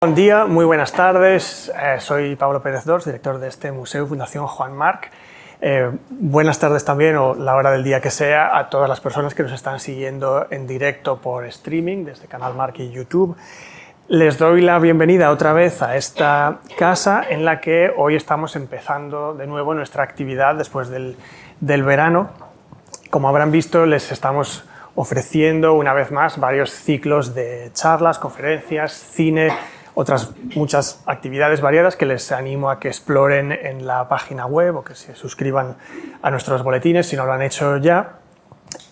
Buen día, muy buenas tardes. Eh, soy Pablo Pérez Dors, director de este museo Fundación Juan Marc. Eh, buenas tardes también, o la hora del día que sea, a todas las personas que nos están siguiendo en directo por streaming desde Canal Marc y YouTube. Les doy la bienvenida otra vez a esta casa en la que hoy estamos empezando de nuevo nuestra actividad después del, del verano. Como habrán visto, les estamos ofreciendo una vez más varios ciclos de charlas, conferencias, cine, otras muchas actividades variadas que les animo a que exploren en la página web o que se suscriban a nuestros boletines si no lo han hecho ya.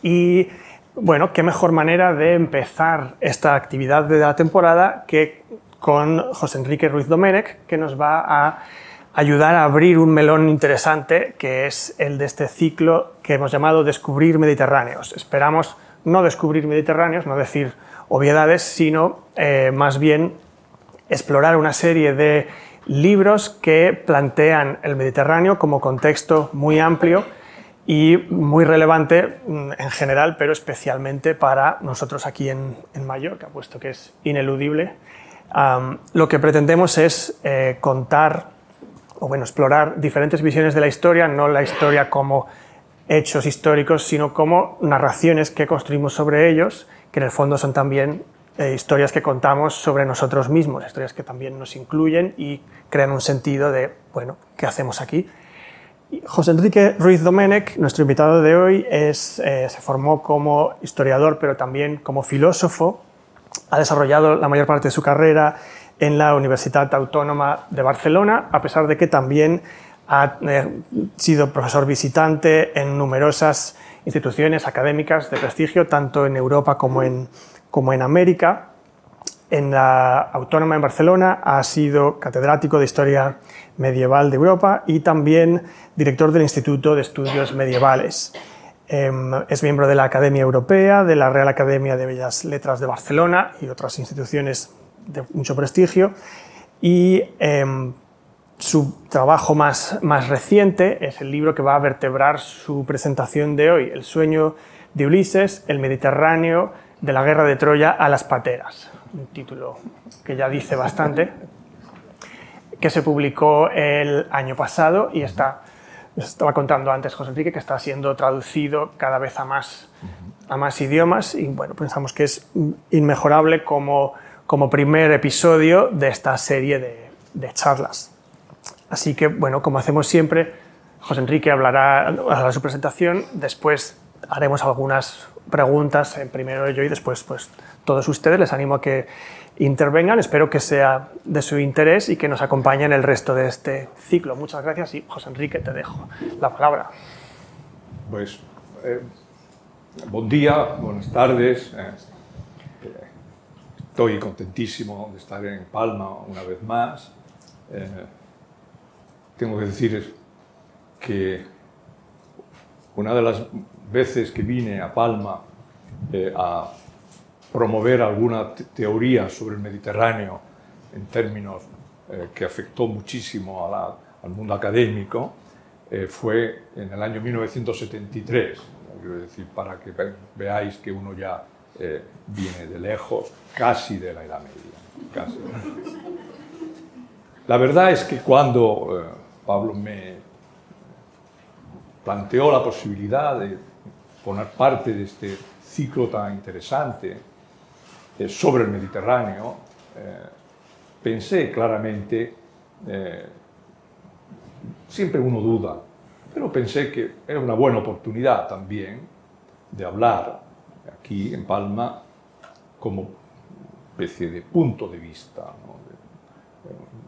Y bueno, qué mejor manera de empezar esta actividad de la temporada que con José Enrique Ruiz Domenech, que nos va a ayudar a abrir un melón interesante que es el de este ciclo que hemos llamado Descubrir Mediterráneos. Esperamos no descubrir Mediterráneos, no decir obviedades, sino eh, más bien explorar una serie de libros que plantean el Mediterráneo como contexto muy amplio y muy relevante mm, en general, pero especialmente para nosotros aquí en, Mallorca, puesto que es ineludible. lo que pretendemos es eh, contar o bueno, explorar diferentes visiones de la historia, no la historia como hechos históricos, sino como narraciones que construimos sobre ellos, que en el fondo son también eh, historias que contamos sobre nosotros mismos, historias que también nos incluyen y crean un sentido de, bueno, ¿qué hacemos aquí? José Enrique Ruiz Domenech, nuestro invitado de hoy, es, eh, se formó como historiador, pero también como filósofo. Ha desarrollado la mayor parte de su carrera en la Universidad Autónoma de Barcelona, a pesar de que también ha eh, sido profesor visitante en numerosas instituciones académicas de prestigio, tanto en Europa como en, como en América. En la Autónoma en Barcelona ha sido catedrático de Historia Medieval de Europa y también director del Instituto de Estudios Medievales. Em, es miembro de la Academia Europea, de la Real Academia de Bellas Letras de Barcelona y otras instituciones de mucho prestigio. Y em, su trabajo más, más reciente es el libro que va a vertebrar su presentación de hoy, El sueño de Ulises, el Mediterráneo de la guerra de Troya a las pateras, un título que ya dice bastante, que se publicó el año pasado y está, estaba contando antes José Enrique, que está siendo traducido cada vez a más, a más idiomas y bueno, pensamos que es inmejorable como, como primer episodio de esta serie de, de charlas. Así que, bueno, como hacemos siempre, José Enrique hablará a su presentación, después haremos algunas preguntas, en primero yo y después pues todos ustedes. Les animo a que intervengan. Espero que sea de su interés y que nos acompañen el resto de este ciclo. Muchas gracias y José Enrique, te dejo la palabra. Pues, eh, buen día, buenas tardes. Eh, estoy contentísimo de estar en Palma una vez más. Eh, tengo que decir que una de las veces que vine a Palma eh, a promover alguna teoría sobre el Mediterráneo en términos eh, que afectó muchísimo al mundo académico, eh, fue en el año 1973. Quiero decir, para que veáis que uno ya viene de lejos, casi de la Edad Media. La verdad es que cuando Pablo me planteó la posibilidad de poner parte de este ciclo tan interesante eh, sobre el Mediterráneo, eh, pensé claramente, eh, siempre uno duda, pero pensé que era una buena oportunidad también de hablar aquí en Palma como especie de punto de vista,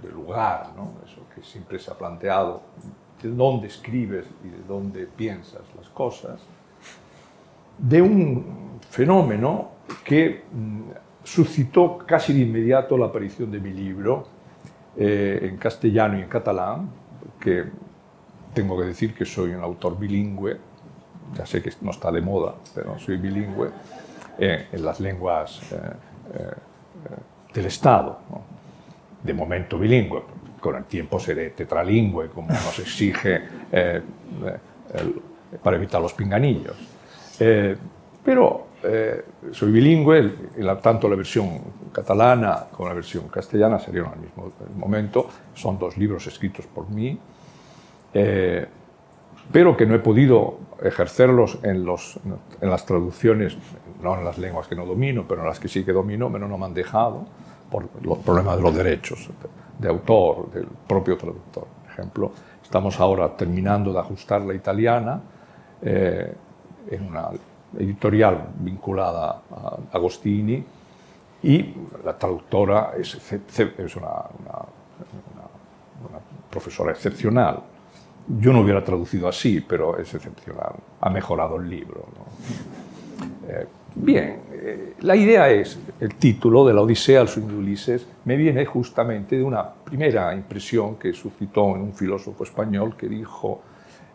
de, lugar, eso que siempre se ha planteado, de dónde escribes y de dónde piensas las cosas de un fenómeno que mm, suscitó casi de inmediato la aparición de mi libro eh, en castellano y en catalán, que tengo que decir que soy un autor bilingüe, ya sé que no está de moda, pero soy bilingüe eh, en las lenguas eh, del Estado, de momento bilingüe, con el tiempo seré tetralingüe, como nos exige para evitar los pinganillos. Eh, pero eh, soy bilingüe, tanto la versión catalana como la versión castellana salieron al mismo momento, son dos libros escritos por mí, eh, pero que no he podido ejercerlos en, las traducciones, no en las lenguas que no domino, pero en las que sí que domino, pero no me han dejado por los problemas de los derechos de autor, del propio traductor. Por ejemplo, estamos ahora terminando de ajustar la italiana eh, en una editorial vinculada a Agostini y la traductora es, es una, una, profesora excepcional. Yo no hubiera traducido así, pero es excepcional. Ha mejorado el libro. Eh, bien, eh, la idea es, el título de la Odisea al sueño de Ulises me viene justamente de una primera impresión que suscitó en un filósofo español que dijo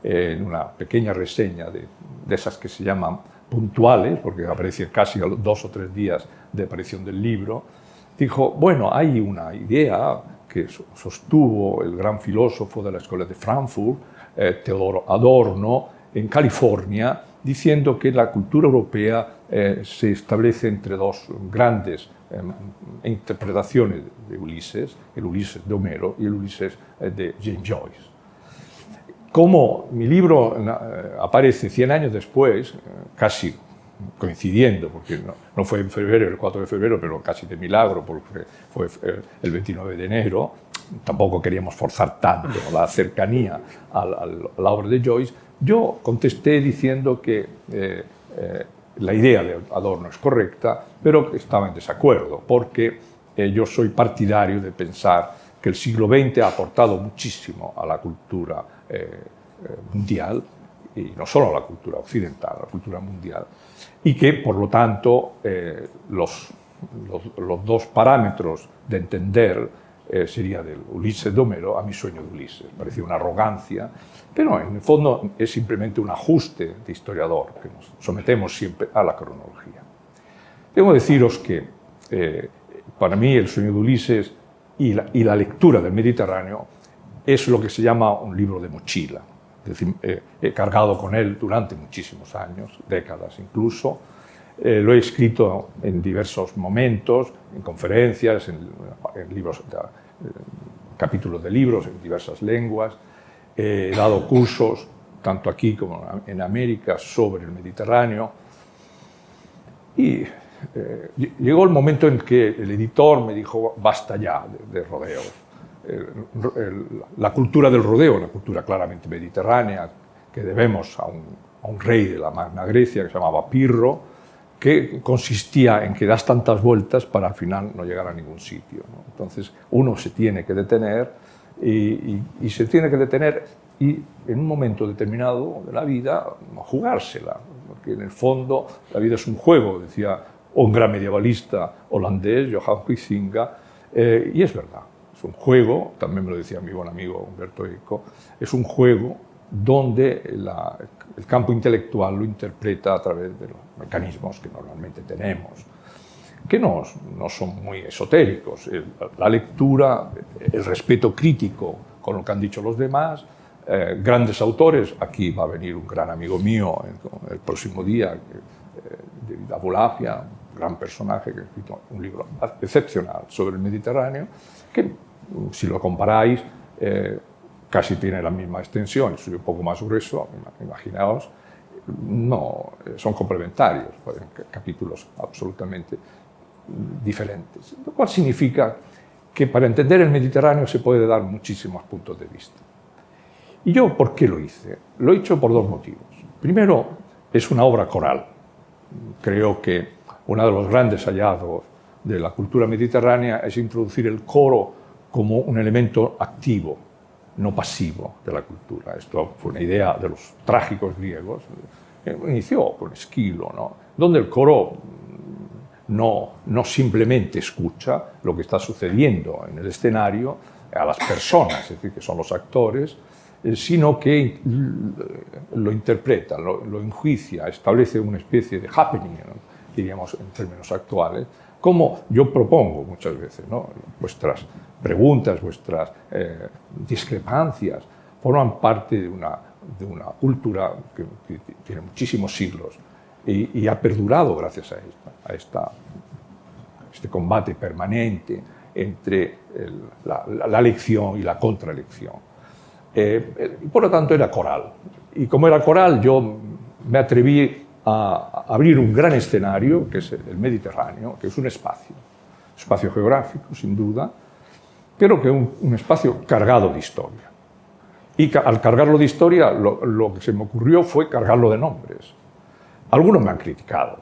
en una pequeña reseña de, de esas que se llaman puntuales, porque aparece casi a dos o tres días de aparición del libro, dijo, bueno, hay una idea que sostuvo el gran filósofo de la Escuela de Frankfurt, eh, Teodoro Adorno, en California, diciendo que la cultura europea eh, se establece entre dos grandes em, interpretaciones de Ulises, el Ulises de Homero y el Ulises eh, de James Joyce. Como mi libro eh, aparece 100 años después, eh, casi coincidiendo, porque no, fue en febrero, el 4 de febrero, pero casi de milagro, porque fue eh, el 29 de enero, tampoco queríamos forzar tanto la cercanía a la, obra de Joyce, yo contesté diciendo que la idea de Adorno es correcta, pero que estaba en desacuerdo, porque yo soy partidario de pensar que el siglo XX ha aportado muchísimo a la cultura eh, eh, mundial, y no solo la cultura occidental, la cultura mundial, y que, por lo tanto, eh, los, los, dos parámetros de entender sería del Ulises de Homero a mi sueño de Ulises. Parecía una arrogancia, pero en el fondo es simplemente un ajuste de historiador, que nos sometemos siempre a la cronología. Debo deciros que para mí el sueño de Ulises y la, y la lectura del Mediterráneo es lo que se llama un libro de mochila. Eh, he cargado con él durante muchísimos años, décadas incluso. Eh, lo he escrito en diversos momentos, en conferencias, en, libros, eh, capítulos de libros en diversas lenguas. he dado cursos, tanto aquí como en América, sobre el Mediterráneo. Y llegó el momento en que el editor me dijo, basta ya de, de rodeos la cultura del rodeo, una cultura claramente mediterránea, que debemos a un, rey de la Magna Grecia que se llamaba Pirro, que consistía en que das tantas vueltas para al final no llegar a ningún sitio. Entonces uno se tiene que detener y, se tiene que detener y en un momento determinado de la vida jugársela, porque en el fondo la vida es un juego, decía un gran medievalista holandés, Johan Huizinga, eh, y es verdad un juego, también me lo decía mi buen amigo Humberto Eco, es un juego donde el campo intelectual lo interpreta a través de los mecanismos que normalmente tenemos, que no, no son muy esotéricos. La lectura, el respeto crítico con lo que han dicho los demás, eh, grandes autores, aquí va a venir un gran amigo mío el, próximo día, eh, David Abulafia, un gran personaje que ha escrito un libro excepcional sobre el Mediterráneo, que si lo comparáis, eh, casi tiene la misma extensión, es un poco más grueso, imaginaos, no, eh, son complementarios, capítulos absolutamente diferentes. Lo cual significa que para entender el Mediterráneo se puede dar muchísimos puntos de vista. ¿Y yo por qué lo hice? Lo he hecho por dos motivos. Primero, es una obra coral. Creo que uno de los grandes hallazgos de la cultura mediterránea es introducir el coro como un elemento activo, no pasivo de la cultura. Esto fue una idea de los trágicos griegos. Inició con Esquilo, ¿no? donde el coro no, no simplemente escucha lo que está sucediendo en el escenario a las personas, es decir, que son los actores, eh, sino que lo interpreta, lo, lo enjuicia, establece una especie de happening, diríamos en términos actuales, como yo propongo muchas veces. ¿no? Preguntas, vuestras eh, discrepancias, forman parte de una, de una cultura que, tiene muchísimos siglos y, ha perdurado gracias a, esta, a esta, este combate permanente entre la, la, lección y la contralección. Eh, por lo tanto, era coral. Y como era coral, yo me atreví a abrir un gran escenario, que es el Mediterráneo, que es un espacio, espacio geográfico, sin duda, pero que es un, espacio cargado de historia. Y al cargarlo de historia, lo, que se me ocurrió fue cargarlo de nombres. Algunos me han criticado,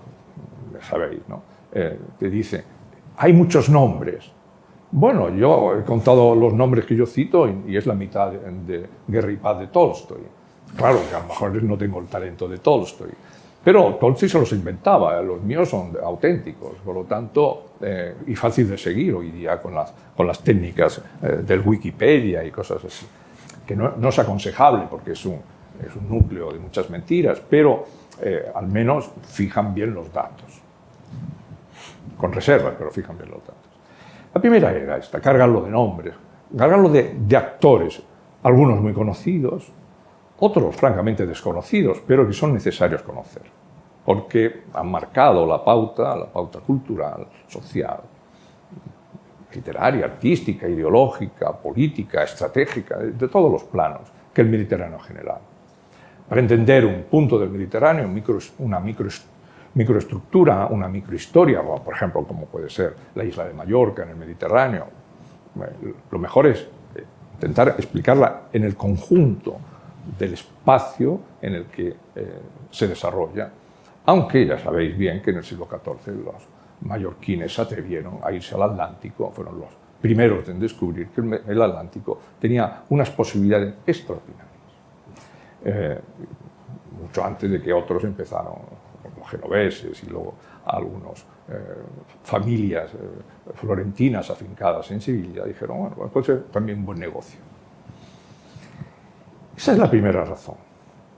ya sabéis, ¿no? Eh, te dice, hay muchos nombres. Bueno, yo he contado los nombres que yo cito y, es la mitad de, de Guerra y Paz de Tolstoy. Claro que a lo mejor no tengo el talento de Tolstoy, pero Tolstoy se los inventaba, los míos son auténticos, por lo tanto, eh, y fácil de seguir hoy día con las, con las técnicas eh, del Wikipedia y cosas así, que no, no, es aconsejable porque es un, es un núcleo de muchas mentiras, pero eh, al menos fijan bien los datos, con reservas, pero fijan bien los datos. La primera era esta, cargarlo de nombres, cargarlo de, de actores, algunos muy conocidos, otros francamente desconocidos, pero que son necesarios conocer, porque han marcado la pauta, la pauta cultural, social, literaria, artística, ideológica, política, estratégica, de todos los planos que el Mediterráneo general. Para entender un punto del Mediterráneo, una microestructura, una microhistoria, por ejemplo, como puede ser la isla de Mallorca en el Mediterráneo, lo mejor es eh, intentar explicarla en el conjunto del espacio en el que eh, se desarrolla, aunque ya sabéis bien que en el siglo XIV los mallorquines se atrevieron a irse al Atlántico, fueron los primeros en descubrir que el Atlántico tenía unas posibilidades extraordinarias, eh, mucho antes de que otros empezaron, como genoveses y luego algunos eh, familias florentinas afincadas en Sevilla, dijeron, bueno, pues ser también un buen negocio. Esa es la primera razón.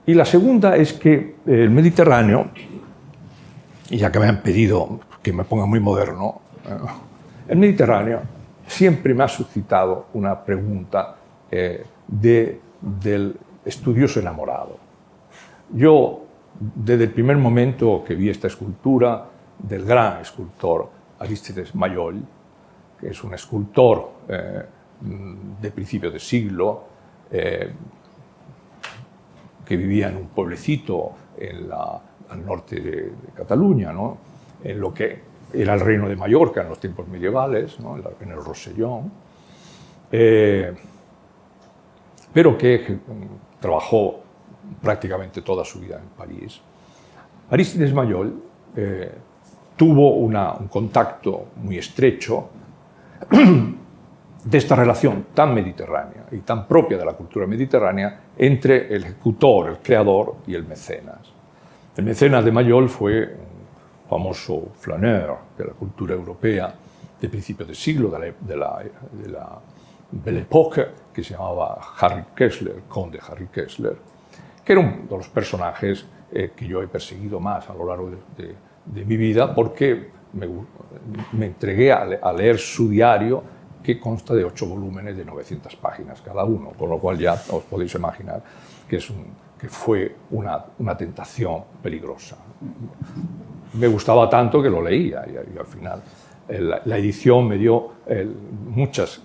Y la segunda es que el Mediterráneo, y ya que me han pedido que me ponga muy moderno, eh, el Mediterráneo siempre me ha suscitado una pregunta eh, de, del estudioso enamorado. Yo, desde el primer momento que vi esta escultura del gran escultor Aristides Mayol, que es un escultor eh, de principio de siglo, que vivía en un pueblecito en la, al norte de, Cataluña, en lo que era el reino de Mallorca en los tiempos medievales, en el Rosellón, eh, pero que trabajó prácticamente toda su vida en París. Aristides Mayol eh, tuvo un contacto muy estrecho de esta relación tan mediterránea y tan propia de la cultura mediterránea entre el ejecutor, el creador y el mecenas. El mecenas de Mayol fue un famoso flaneur de la cultura europea de principio de siglo, de la, de la, Belle Époque, que se llamaba Harry Kessler, conde Harry Kessler, que era uno de los personajes eh, que yo he perseguido más a lo largo de, mi vida porque me, entregué a leer su diario que consta de ocho volúmenes de 900 páginas cada uno, con lo cual ya os podéis imaginar que, es que fue una, una, tentación peligrosa. Me gustaba tanto que lo leía y, al final la edición me dio muchas,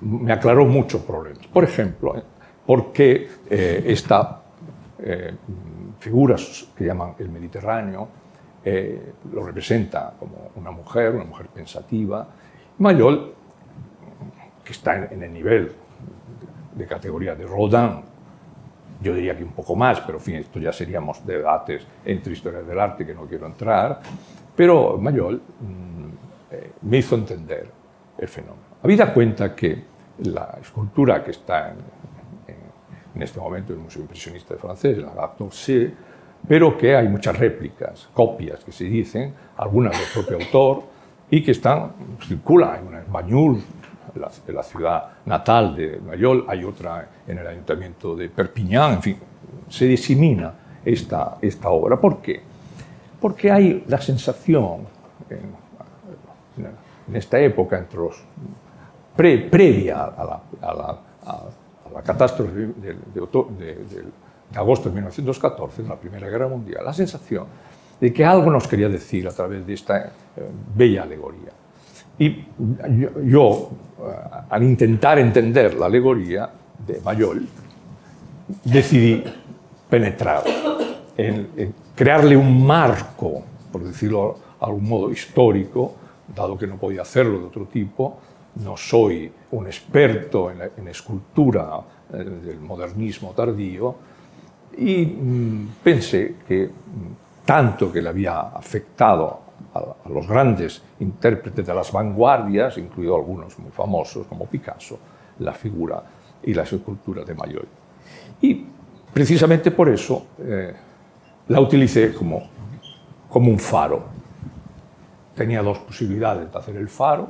me aclaró muchos problemas. Por ejemplo, ¿eh? ¿por qué eh, esta eh, figura que llaman el Mediterráneo lo representa como una mujer, una mujer pensativa, Mayol, que está en, el nivel de categoría de Rodin, yo diría que un poco más, pero en fin, esto ya seríamos debates entre historias del arte que no quiero entrar, pero Mayol mm, eh, me hizo entender el fenómeno. Habida cuenta que la escultura que está en, en, este momento en el Museo Impresionista de Francés, la Gactorcé, pero que hay muchas réplicas, copias que se dicen, algunas del propio autor, y que están, circulan, una en Bañul, la, la, ciudad natal de Mayol, hay otra en el ayuntamiento de Perpiñán, en fin, se disemina esta, esta obra. ¿Por qué? Porque hay la sensación en, en esta época, entre los, previa a la, la, catástrofe del, de agosto de 1914, de la Primera Guerra Mundial, la sensación de que algo nos quería decir a través de esta eh, bella alegoría. Y yo, eh, al intentar entender la alegoría de Mayol, decidí penetrar, en, crearle un marco, por decirlo de algún modo, histórico, dado que no podía hacerlo de otro tipo, no soy un experto en escultura eh, del modernismo tardío, y mm, pensé que mm, tanto que le había afectado a, los grandes intérpretes de las vanguardias, incluido algunos muy famosos como Picasso, la figura y la escultura de Mayol. Y precisamente por eso eh, la utilicé como, como un faro. Tenía dos posibilidades de hacer el faro,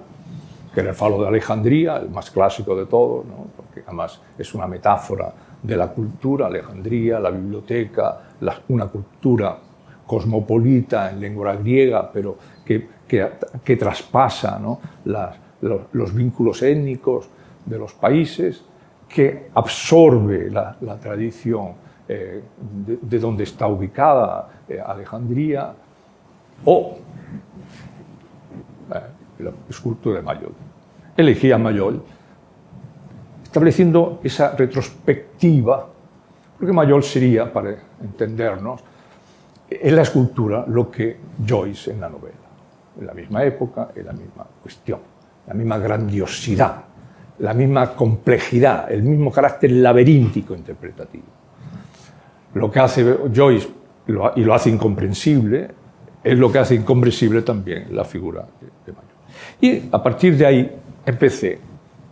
que era el faro de Alejandría, el más clásico de todos, porque además es una metáfora de la cultura, Alejandría, la biblioteca, una cultura cosmopolita en lengua griega, pero que, que, traspasa los, los, vínculos étnicos de los países, que absorbe la, tradición eh, de, de, donde está ubicada eh, Alejandría, o eh, la escultura de Mayol. Elegí a Mayol estableciendo esa retrospectiva, porque Mayol sería, para entendernos, en la escultura lo que Joyce en la novela, en la misma época, en la misma cuestión, la misma grandiosidad, la misma complejidad, el mismo carácter laberíntico interpretativo. Lo que hace Joyce, y lo hace incomprensible, es lo que hace incomprensible también la figura de Mayol. Y a partir de ahí empecé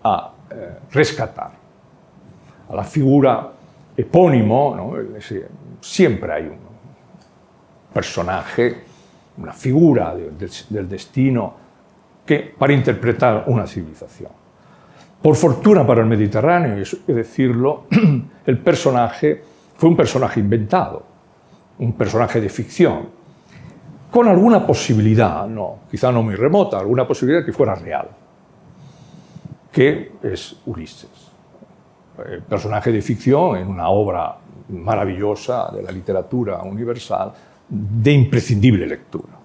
a eh, rescatar a la figura epónimo, siempre hay un personaje, una figura de, de, del destino que para interpretar una civilización. Por fortuna para el Mediterráneo, y decirlo, el personaje fue un personaje inventado, un personaje de ficción, con alguna posibilidad, no, quizá no muy remota, alguna posibilidad que fuera real que es Ulises, el personaje de ficción en una obra maravillosa de la literatura universal de imprescindible lectura.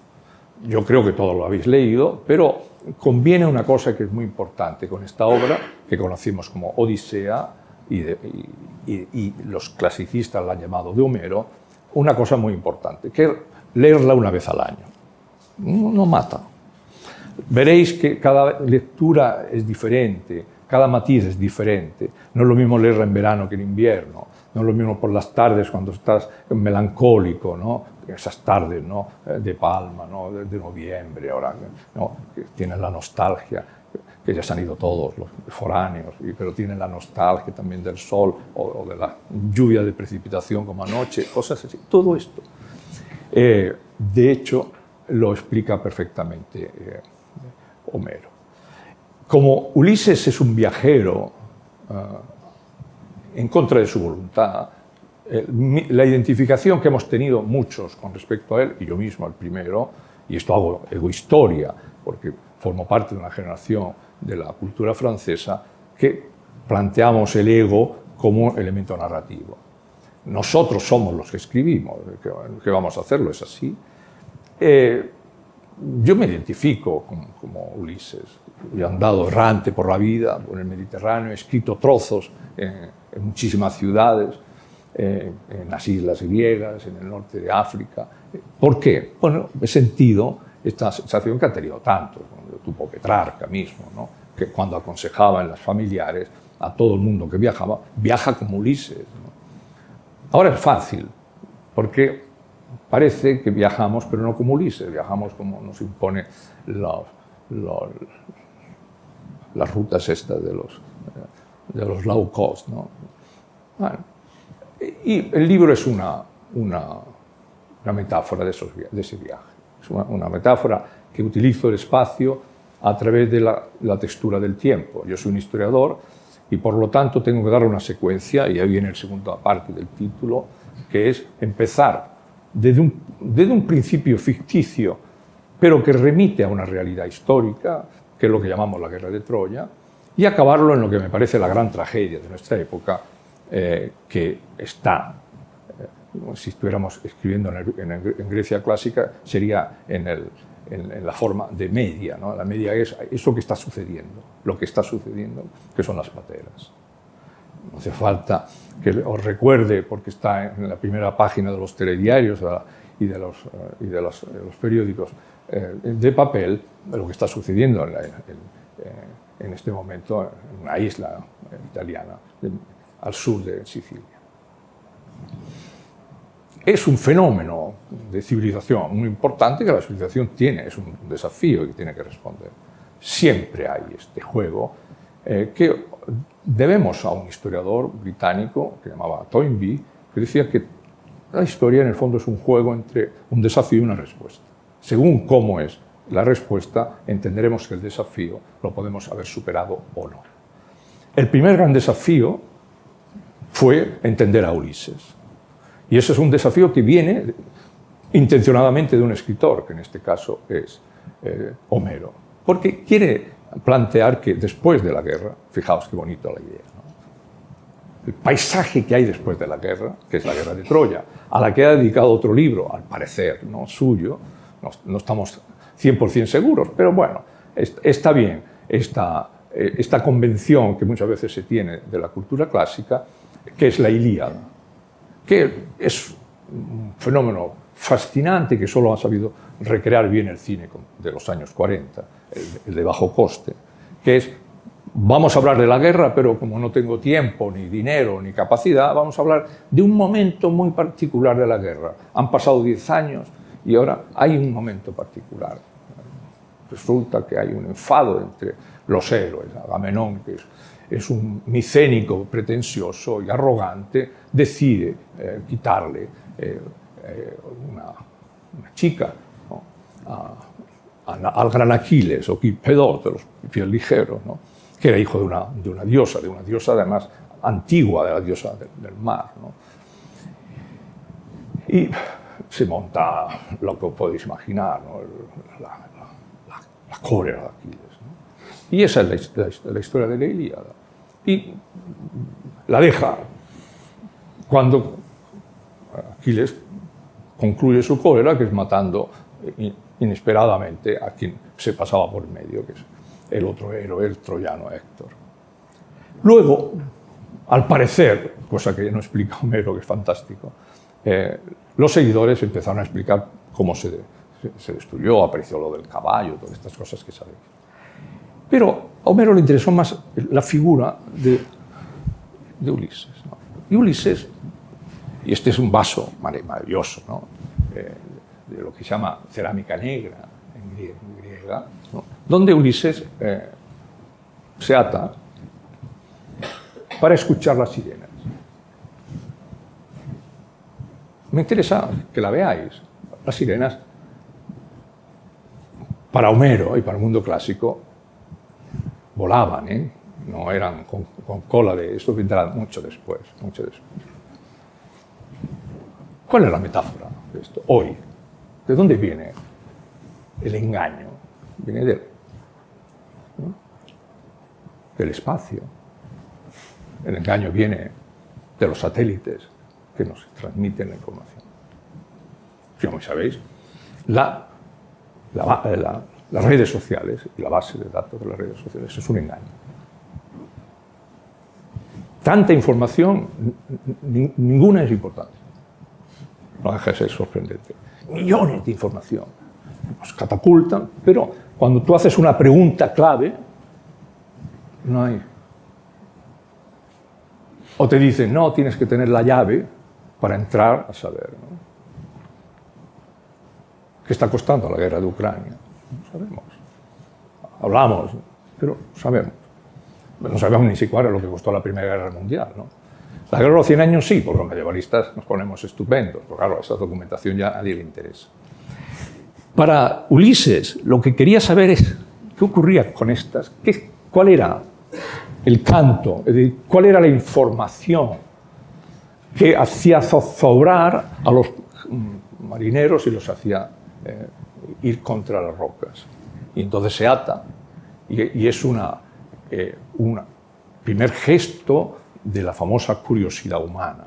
Yo creo que todos lo habéis leído, pero conviene una cosa que es muy importante con esta obra, que conocimos como Odisea, y, los clasicistas la han llamado de Homero, una cosa muy importante, que leerla una vez al año. No, no mata, veréis que cada lectura es diferente, cada matiz es diferente. No es lo mismo leerla en verano que en invierno, no es lo mismo por las tardes cuando estás melancólico, ¿no? Esas tardes ¿no? de palma, ¿no? de, noviembre, ahora ¿no? que tienes la nostalgia, que ya se han ido todos los foráneos, pero tienen la nostalgia también del sol o, de la lluvia de precipitación como anoche, cosas así. Todo esto, eh, de hecho, lo explica perfectamente. Eh, Homero. Como Ulises es un viajero en contra de su voluntad, eh, la identificación que hemos tenido muchos con respecto a él, y yo mismo el primero, y esto hago egohistoria, porque formo parte de una generación de la cultura francesa, que planteamos el ego como elemento narrativo. Nosotros somos los que escribimos, que vamos a hacerlo, es así. Eh, yo me identifico como, como, Ulises. He andado errante por la vida, por el Mediterráneo, he escrito trozos en, en muchísimas ciudades, eh, en las islas griegas, en el norte de África. ¿Por qué? Bueno, he sentido esta sensación que ha tenido tanto, tuvo Petrarca mismo, ¿no? que cuando aconsejaba en las familiares a todo el mundo que viajaba, viaja como Ulises. ¿no? Ahora es fácil, porque parece que viajamos, pero no como Ulises, viajamos como nos impone los, los, las rutas estas de los, de los low cost. ¿no? Bueno, y el libro es una, una, una metáfora de, esos, de, ese viaje. Es una, una, metáfora que utilizo el espacio a través de la, la textura del tiempo. Yo soy un historiador y por lo tanto tengo que dar una secuencia, y ahí viene la segunda parte del título, que es empezar desde un, desde un principio ficticio, pero que remite a una realidad histórica, que es lo que llamamos la guerra de Troya, y acabarlo en lo que me parece la gran tragedia de nuestra época, eh, que está si estuviéramos escribiendo en, Grecia clásica, sería en, la forma de media. ¿no? La media es eso que está sucediendo, lo que está sucediendo, que son las pateras. No hace falta que os recuerde, porque está en la primera página de los telediarios y de los, y de los, periódicos eh, de papel, lo que está sucediendo en, en este momento en una isla italiana al sur de Sicilia es un fenómeno de civilización muy importante que la civilización tiene, es un desafío que tiene que responder. Siempre hay este juego eh, que debemos a un historiador británico que llamaba Toynbee, que decía que la historia en el fondo es un juego entre un desafío y una respuesta. Según cómo es la respuesta, entenderemos que el desafío lo podemos haber superado o no. El primer gran desafío fue entender a Ulises. Y ese es un desafío que viene intencionadamente de un escritor, que en este caso es eh, Homero, porque quiere plantear que después de la guerra, fijaos qué bonito la idea, el paisaje que hay después de la guerra, que es la guerra de Troya, a la que ha dedicado otro libro, al parecer ¿no? suyo, no, estamos 100% seguros, pero bueno, está bien esta, eh, esta convención que muchas veces se tiene de la cultura clásica, que es la Ilíada que es un fenómeno fascinante que solo ha sabido recrear bien el cine de los años 40, el, de bajo coste, que es, vamos a hablar de la guerra, pero como no tengo tiempo, ni dinero, ni capacidad, vamos a hablar de un momento muy particular de la guerra. Han pasado 10 años y ahora hay un momento particular. Resulta que hay un enfado entre los héroes, Agamenón, que es es un micénico pretencioso y arrogante, decide eh, quitarle eh, eh, una, chica al gran Aquiles o Quipedot de los pies ligeros, que era hijo de una, de una, diosa, de una diosa además antigua, de la diosa del, mar. Y se monta lo que podéis imaginar, la, la, la, cólera de Aquiles. Y esa es la, historia de la Ilíada. Y la deja cuando Aquiles concluye su cólera, que es matando inesperadamente a quien se pasaba por medio, que es el otro héroe, el troyano Héctor. Luego, al parecer, cosa que no explica Homero, que es fantástico, eh, los seguidores empezaron a explicar cómo se, se, destruyó, apareció lo del caballo, todas estas cosas que sabéis. Pero a Homero le interesó más la figura de, Ulises. Y Ulises, y este es un vaso maravilloso, eh, de lo que se llama cerámica negra en griega, donde Ulises eh, se ata para escuchar las sirenas. Me interesa que la veáis. Las sirenas, para Homero y para el mundo clásico, volaban, ¿eh? no eran con, cola de... Esto vendrá mucho después, mucho después. ¿Cuál es la metáfora de esto? Hoy, ¿de dónde viene el engaño? Viene de, del espacio. El engaño viene de los satélites que nos transmiten la información. Como sabéis, la, la, las redes sociales y la base de datos de las redes sociales es un engaño. Tanta información, ninguna es importante. No deja de ser sorprendente. Millones de información. Nos catapultan, pero cuando tú haces una pregunta clave, no hay. O te dicen, no, tienes que tener la llave para entrar a saber. ¿Qué está costando la guerra de Ucrania? No sabemos. Hablamos, pero sabemos. No sabemos ni siquiera lo que costó la Primera Guerra Mundial. ¿no? La guerra de los 100 años sí, porque los medievalistas nos ponemos estupendos, pero claro, esa documentación ya a nadie le interesa. Para Ulises, lo que quería saber es qué ocurría con estas, qué, cuál era el canto, cuál era la información que hacía zozobrar a los marineros y los hacía eh, ir contra las rocas. Y entonces se ata y, es una, eh, un primer gesto de la famosa curiosidad humana.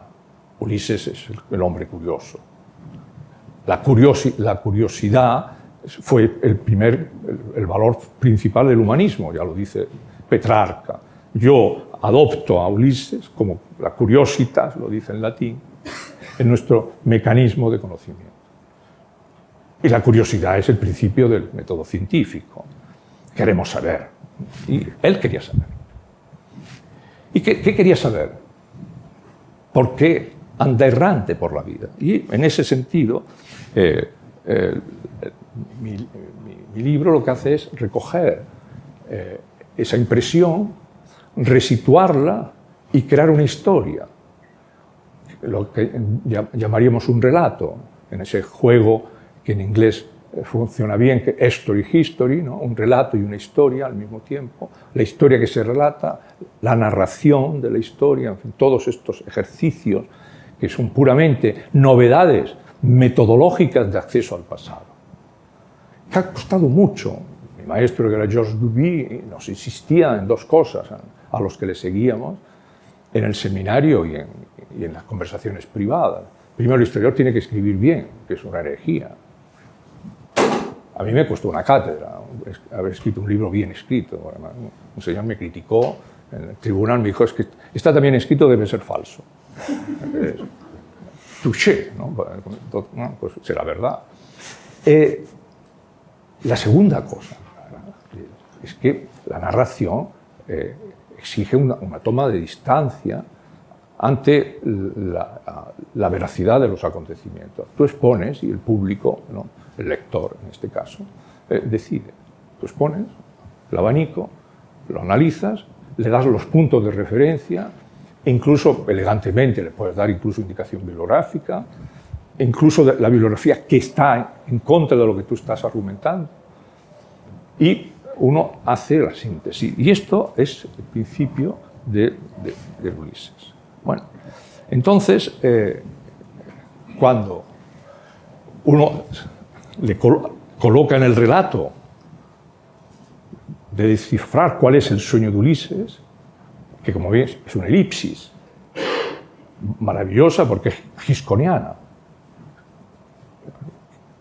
Ulises es el hombre curioso. La, curiosidad fue el primer, el, valor principal del humanismo, ya lo dice Petrarca. Yo adopto a Ulises como la curiositas, lo dice en latín, en nuestro mecanismo de conocimiento. Y la curiosidad es el principio del método científico. Queremos saber. Y él quería saber. ¿Y qué, quería saber? ¿Por qué anda errante por la vida? Y en ese sentido, eh, eh, mi, libro lo que hace es recoger eh, esa impresión, resituarla y crear una historia, lo que llamaríamos un relato, en ese juego que en inglés funciona bien, que story history, ¿no? un relato y una historia al mismo tiempo, la historia que se relata, la narración de la historia, en fin, todos estos ejercicios que son puramente novedades metodológicas de acceso al pasado. Que ha costado mucho. Mi maestro, que era Georges Duby, nos insistía en dos cosas a los que le seguíamos en el seminario y en, y en las conversaciones privadas. Primero, el historiador tiene que escribir bien, que es una herejía. A mí me costó una cátedra haber escrito un libro bien escrito. Un señor me criticó en el tribunal, me dijo, es que está también escrito, debe ser falso. Touché, ¿no? Pues será verdad. Eh, la segunda cosa es que la narración eh, exige una, toma de distancia ante la, veracidad de los acontecimientos. Tú expones y el público, el lector en este caso, eh, decide. Tú expones el abanico, lo analizas, le das los puntos de referencia, e incluso elegantemente le puedes dar incluso indicación bibliográfica, incluso la bibliografía que está en contra de lo que tú estás argumentando. Y uno hace la síntesis. Y esto es el principio de, Ulises. Bueno, entonces, eh, cuando uno le coloca en el relato de descifrar cuál es el sueño de Ulises, que como ves es una elipsis maravillosa porque es gisconiana.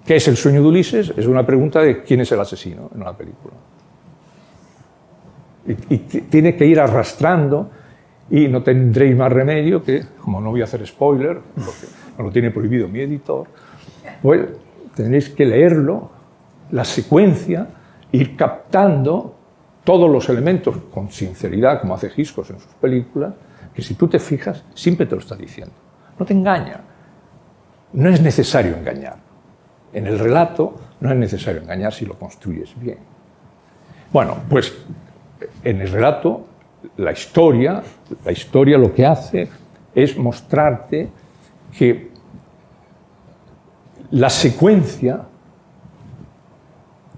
¿Qué es el sueño de Ulises? Es una pregunta de quién es el asesino en una película. Y, tiene que ir arrastrando y no tendréis más remedio que, como no voy a hacer spoiler, porque no lo tiene prohibido mi editor, pues tenéis que leerlo, la secuencia, ir captando todos los elementos con sinceridad, como hace Giscos en sus películas, que si tú te fijas, siempre te lo está diciendo. No te engaña. No es necesario engañar. En el relato no es necesario engañar si lo construyes bien. Bueno, pues en el relato, la historia, la historia lo que hace es mostrarte que la secuencia,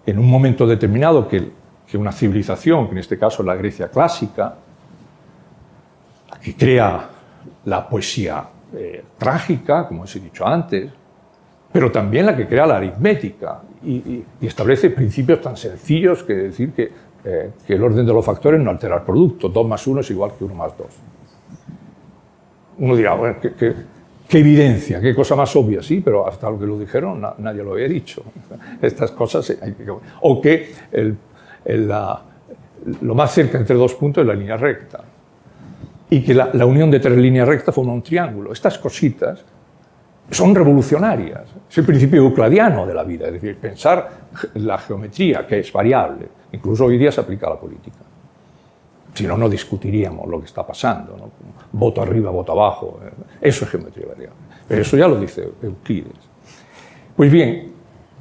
en un momento determinado que que una civilización, que en este caso la Grecia clásica, que crea la poesía eh, trágica, como os he dicho antes, pero también la que crea la aritmética y, establece principios tan sencillos que decir que, eh, que, el orden de los factores no altera el producto, 2 más 1 es igual que 1 más 2. Uno dirá, bueno, qué, evidencia, qué cosa más obvia, sí, pero hasta lo que lo dijeron nadie lo había dicho. Estas cosas hay que... O que lo más cerca entre dos puntos es la línea recta. Y que la, unión de tres líneas rectas forma un triángulo. Estas cositas son revolucionarias. Es el principio euclidiano de la vida, es decir, pensar la geometría, que es variable. Incluso hoy día se aplica a la política. Si no, no discutiríamos lo que está pasando. Voto arriba, voto abajo. Eso es geometría variable. Pero eso ya lo dice Euclides. Pues bien,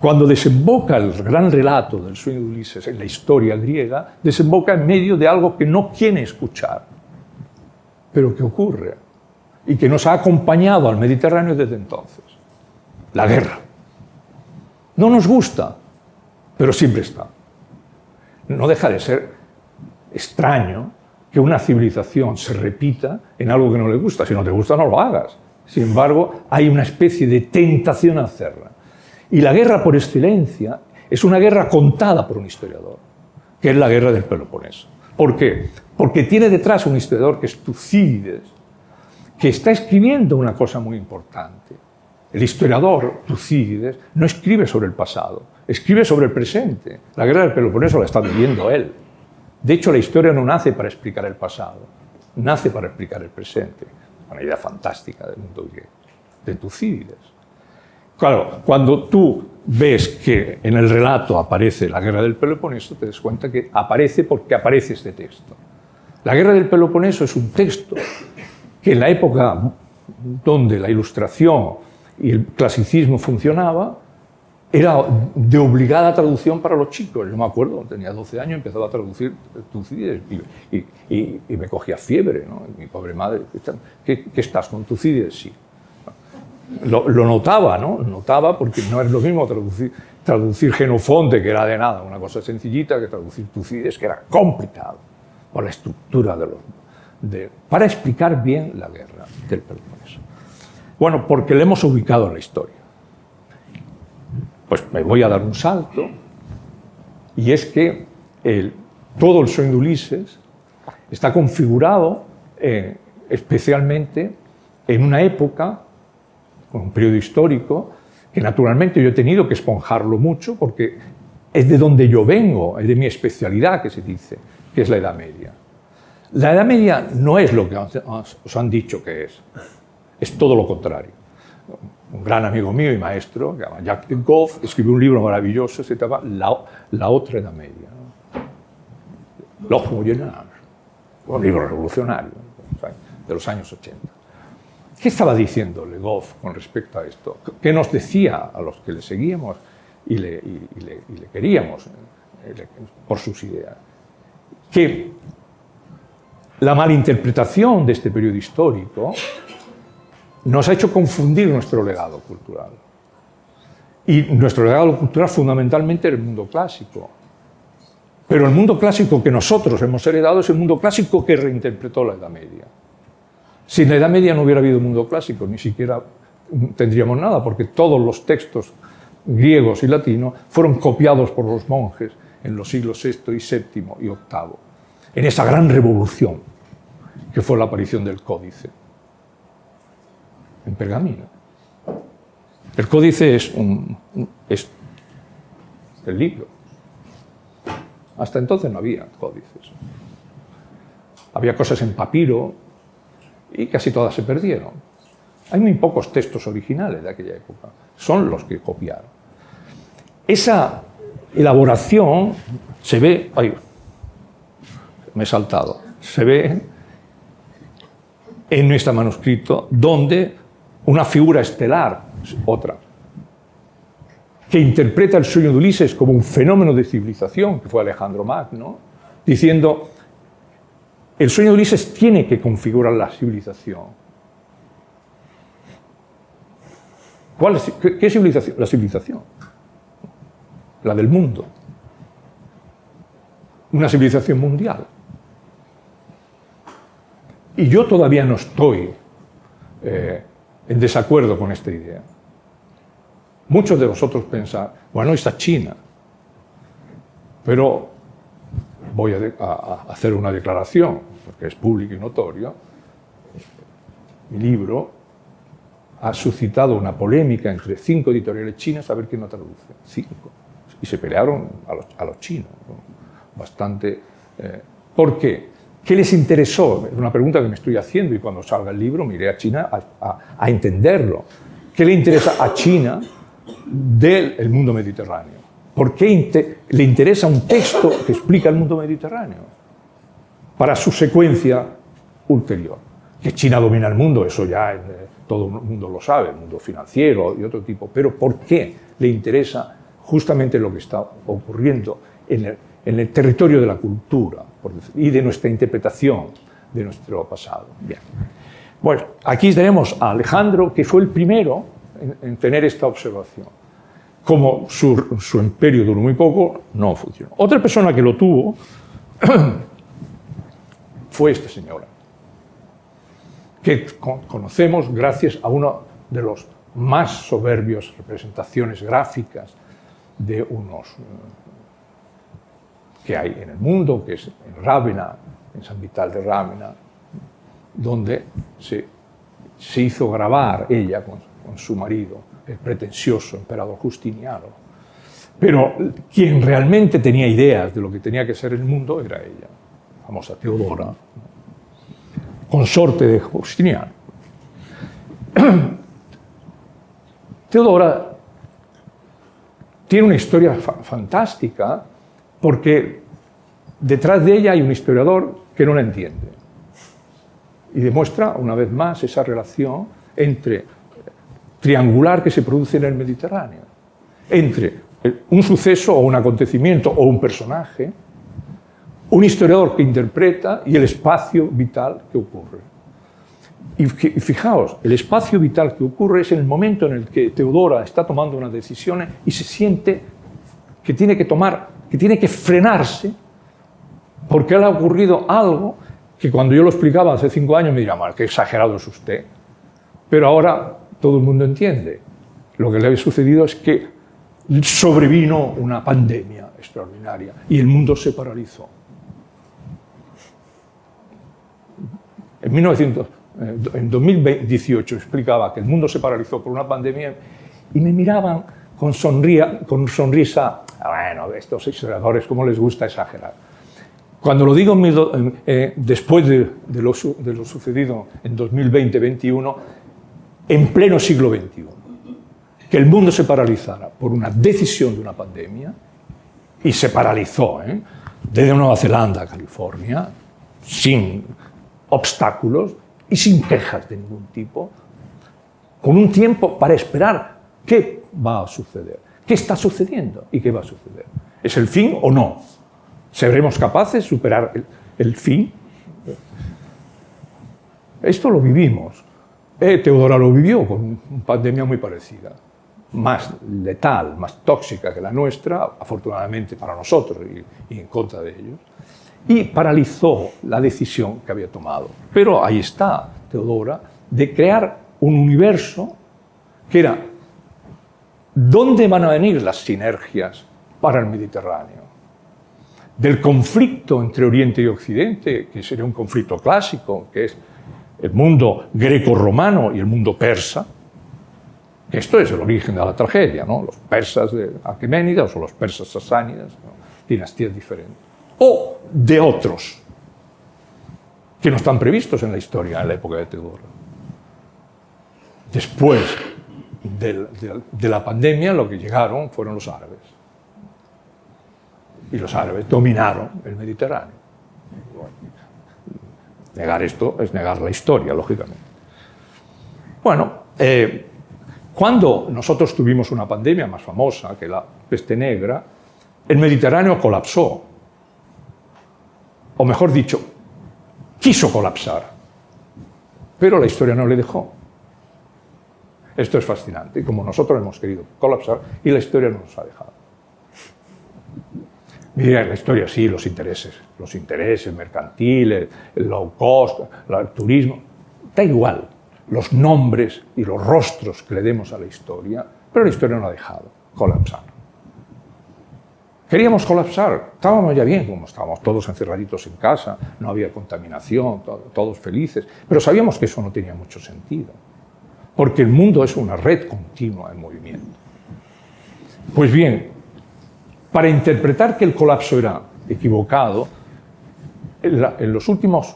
cuando desemboca el gran relato del sueño de Ulises en la historia griega, desemboca en medio de algo que no quiere escuchar, pero que ocurre y que nos ha acompañado al Mediterráneo desde entonces. La guerra. No nos gusta, pero siempre está. No deja de ser extraño que una civilización se repita en algo que no le gusta. Si no te gusta, no lo hagas. Sin embargo, hay una especie de tentación a hacerla. Y la guerra por excelencia es una guerra contada por un historiador, que es la guerra del Peloponeso. ¿Por qué? Porque tiene detrás un historiador que es Tucídides, que está escribiendo una cosa muy importante. El historiador Tucídides no escribe sobre el pasado, escribe sobre el presente. La guerra del Peloponeso la está viviendo él. De hecho, la historia no nace para explicar el pasado, nace para explicar el presente. Una idea fantástica del mundo de Tucídides. Claro, cuando tú ves que en el relato aparece la guerra del Peloponeso, te das cuenta que aparece porque aparece este texto. La guerra del Peloponeso es un texto que en la época donde la ilustración y el clasicismo funcionaba, era de obligada traducción para los chicos. Yo me acuerdo, tenía 12 años, empezaba a traducir Tucídides y, y, me cogía fiebre. ¿no? mi pobre madre, ¿qué, estás con Tucídides? Sí. Lo, notaba, ¿no? Notaba porque no es lo mismo traducir, traducir Genofonte, que era de nada, una cosa sencillita, que traducir Tucídides, que era complicado por la estructura de los... De, para explicar bien la guerra del Peloponeso. Bueno, porque le hemos ubicado en la historia. Pues me voy a dar un salto, y es que todo el sueño de Ulises está configurado eh, especialmente en una época, con un periodo histórico, que naturalmente yo he tenido que esponjarlo mucho porque es de donde yo vengo, es de mi especialidad que se dice, que es la Edad Media. La Edad Media no es lo que os han dicho que es. Es todo lo contrario. Un gran amigo mío y maestro, que de Goff, escribió un libro maravilloso, se llama La, otra edad media. L'Ojo un libro revolucionario de los años 80. ¿Qué estaba diciendo Le Goff con respecto a esto? ¿Qué nos decía a los que le seguíamos y le, queríamos eh, por sus ideas? Que la malinterpretación de este periodo histórico nos ha hecho confundir nuestro legado cultural. Y nuestro legado cultural fundamentalmente el mundo clásico. Pero el mundo clásico que nosotros hemos heredado es el mundo clásico que reinterpretó la Edad Media. Si en la Edad Media no hubiera habido mundo clásico, ni siquiera tendríamos nada, porque todos los textos griegos y latinos fueron copiados por los monjes en los siglos VI y VII y VIII, en esa gran revolución que fue la aparición del códice en pergamino. El códice es, un, es el libro. Hasta entonces no había códices. Había cosas en papiro y casi todas se perdieron. Hay muy pocos textos originales de aquella época. Son los que copiaron. Esa elaboración se ve... Ay, me he saltado. Se ve en nuestro manuscrito donde una figura estelar, otra, que interpreta el sueño de Ulises como un fenómeno de civilización, que fue Alejandro Magno, diciendo, el sueño de Ulises tiene que configurar la civilización. ¿Cuál es, qué, civilización? La civilización, la del mundo. Una civilización mundial. Y yo todavía no estoy eh, en desacuerdo con esta idea. Muchos de vosotros pensan, bueno, está China, pero voy a, hacer una declaración, porque es público y notorio. Mi libro ha suscitado una polémica entre cinco editoriales chinas a ver quién lo traduce. Cinco. Y se pelearon a los, chinos. Bastante. Eh, ¿Por qué? ¿Qué les interesó? Es una pregunta que me estoy haciendo y cuando salga el libro miré a China a, entenderlo. ¿Qué le interesa a China del mundo mediterráneo? ¿Por qué le interesa un texto que explica el mundo mediterráneo? Para su secuencia ulterior. Que China domina el mundo, eso ya eh, todo el mundo lo sabe, el mundo financiero y otro tipo. Pero ¿por qué le interesa justamente lo que está ocurriendo en el territorio de la cultura y de nuestra interpretación de nuestro pasado. Bien. Bueno, aquí tenemos a Alejandro, que fue el primero en, tener esta observación. Como su, su, imperio duró muy poco, no funcionó. Otra persona que lo tuvo fue esta señora, que conocemos gracias a una de las más soberbios representaciones gráficas de unos que hay en el mundo, que es en Rávena, en San Vital de Rávena, donde se se hizo grabar ella con, su marido, el pretencioso emperador Justiniano. Pero quien realmente tenía ideas de lo que tenía que ser el mundo era ella, la famosa Teodora, consorte de Justiniano. Teodora tiene una historia fa- fantástica porque detrás de ella hay un historiador que no la entiende y demuestra una vez más esa relación entre triangular que se produce en el Mediterráneo, entre un suceso o un acontecimiento o un personaje, un historiador que interpreta y el espacio vital que ocurre. Y fijaos, el espacio vital que ocurre es el momento en el que Teodora está tomando unas decisiones y se siente que tiene que tomar, que tiene que frenarse, porque le ha ocurrido algo que cuando yo lo explicaba hace cinco años me dirá, mal, qué exagerado es usted. Pero ahora todo el mundo entiende. Lo que le ha sucedido es que sobrevino una pandemia extraordinaria y el mundo se paralizó. En, 1900, eh, en 2018 explicaba que el mundo se paralizó por una pandemia y me miraban con, sonría, con sonrisa, "Ah, bueno, estos historiadores, ¿cómo les gusta exagerar? Cuando lo digo eh, después de, lo, de lo sucedido en 2020-21, en pleno siglo XXI, que el mundo se paralizara por una decisión de una pandemia, y se paralizó, ¿eh? desde Nueva Zelanda a California, sin obstáculos y sin quejas de ningún tipo, con un tiempo para esperar qué va a suceder, qué está sucediendo y qué va a suceder. ¿Es el fin o no? ¿Seremos capaces de superar el, fin? Esto lo vivimos. Eh, Teodora lo vivió con una pandemia muy parecida, más letal, más tóxica que la nuestra, afortunadamente para nosotros y en contra de ellos, y paralizó la decisión que había tomado. Pero ahí está Teodora, de crear un universo que era, ¿dónde van a venir las sinergias para el Mediterráneo? Del conflicto entre Oriente y Occidente, que sería un conflicto clásico, que es el mundo greco-romano y el mundo persa, esto es el origen de la tragedia, ¿no? los persas de Aqueménidas o los persas sasánidas, dinastías diferentes, o de otros que no están previstos en la historia en la época de Teodoro. Después de la pandemia, lo que llegaron fueron los árabes. Y los árabes dominaron el Mediterráneo. Negar esto es negar la historia, lógicamente. Bueno, eh, cuando nosotros tuvimos una pandemia más famosa que la peste negra, el Mediterráneo colapsó. O mejor dicho, quiso colapsar. Pero la historia no le dejó. Esto es fascinante, como nosotros hemos querido colapsar y la historia no nos ha dejado. Mira, la historia sí, los intereses, los intereses mercantiles, el low cost, el turismo, da igual los nombres y los rostros que le demos a la historia, pero la historia no ha dejado colapsar. Queríamos colapsar, estábamos ya bien, como estábamos todos encerraditos en casa, no había contaminación, to- todos felices, pero sabíamos que eso no tenía mucho sentido, porque el mundo es una red continua en movimiento. Pues bien, para interpretar que el colapso era equivocado, en, en los últimos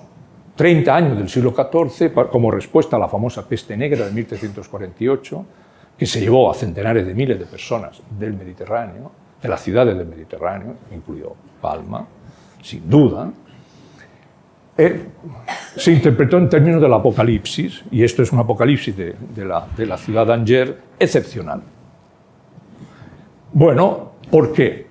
30 años del siglo XIV, como respuesta a la famosa peste negra de 1348, que se llevó a centenares de miles de personas del Mediterráneo, de las ciudades del Mediterráneo, incluido Palma, sin duda, eh, se interpretó en términos del apocalipsis, y esto es un apocalipsis de, la, ciudad de Angers excepcional. Bueno, ¿por qué?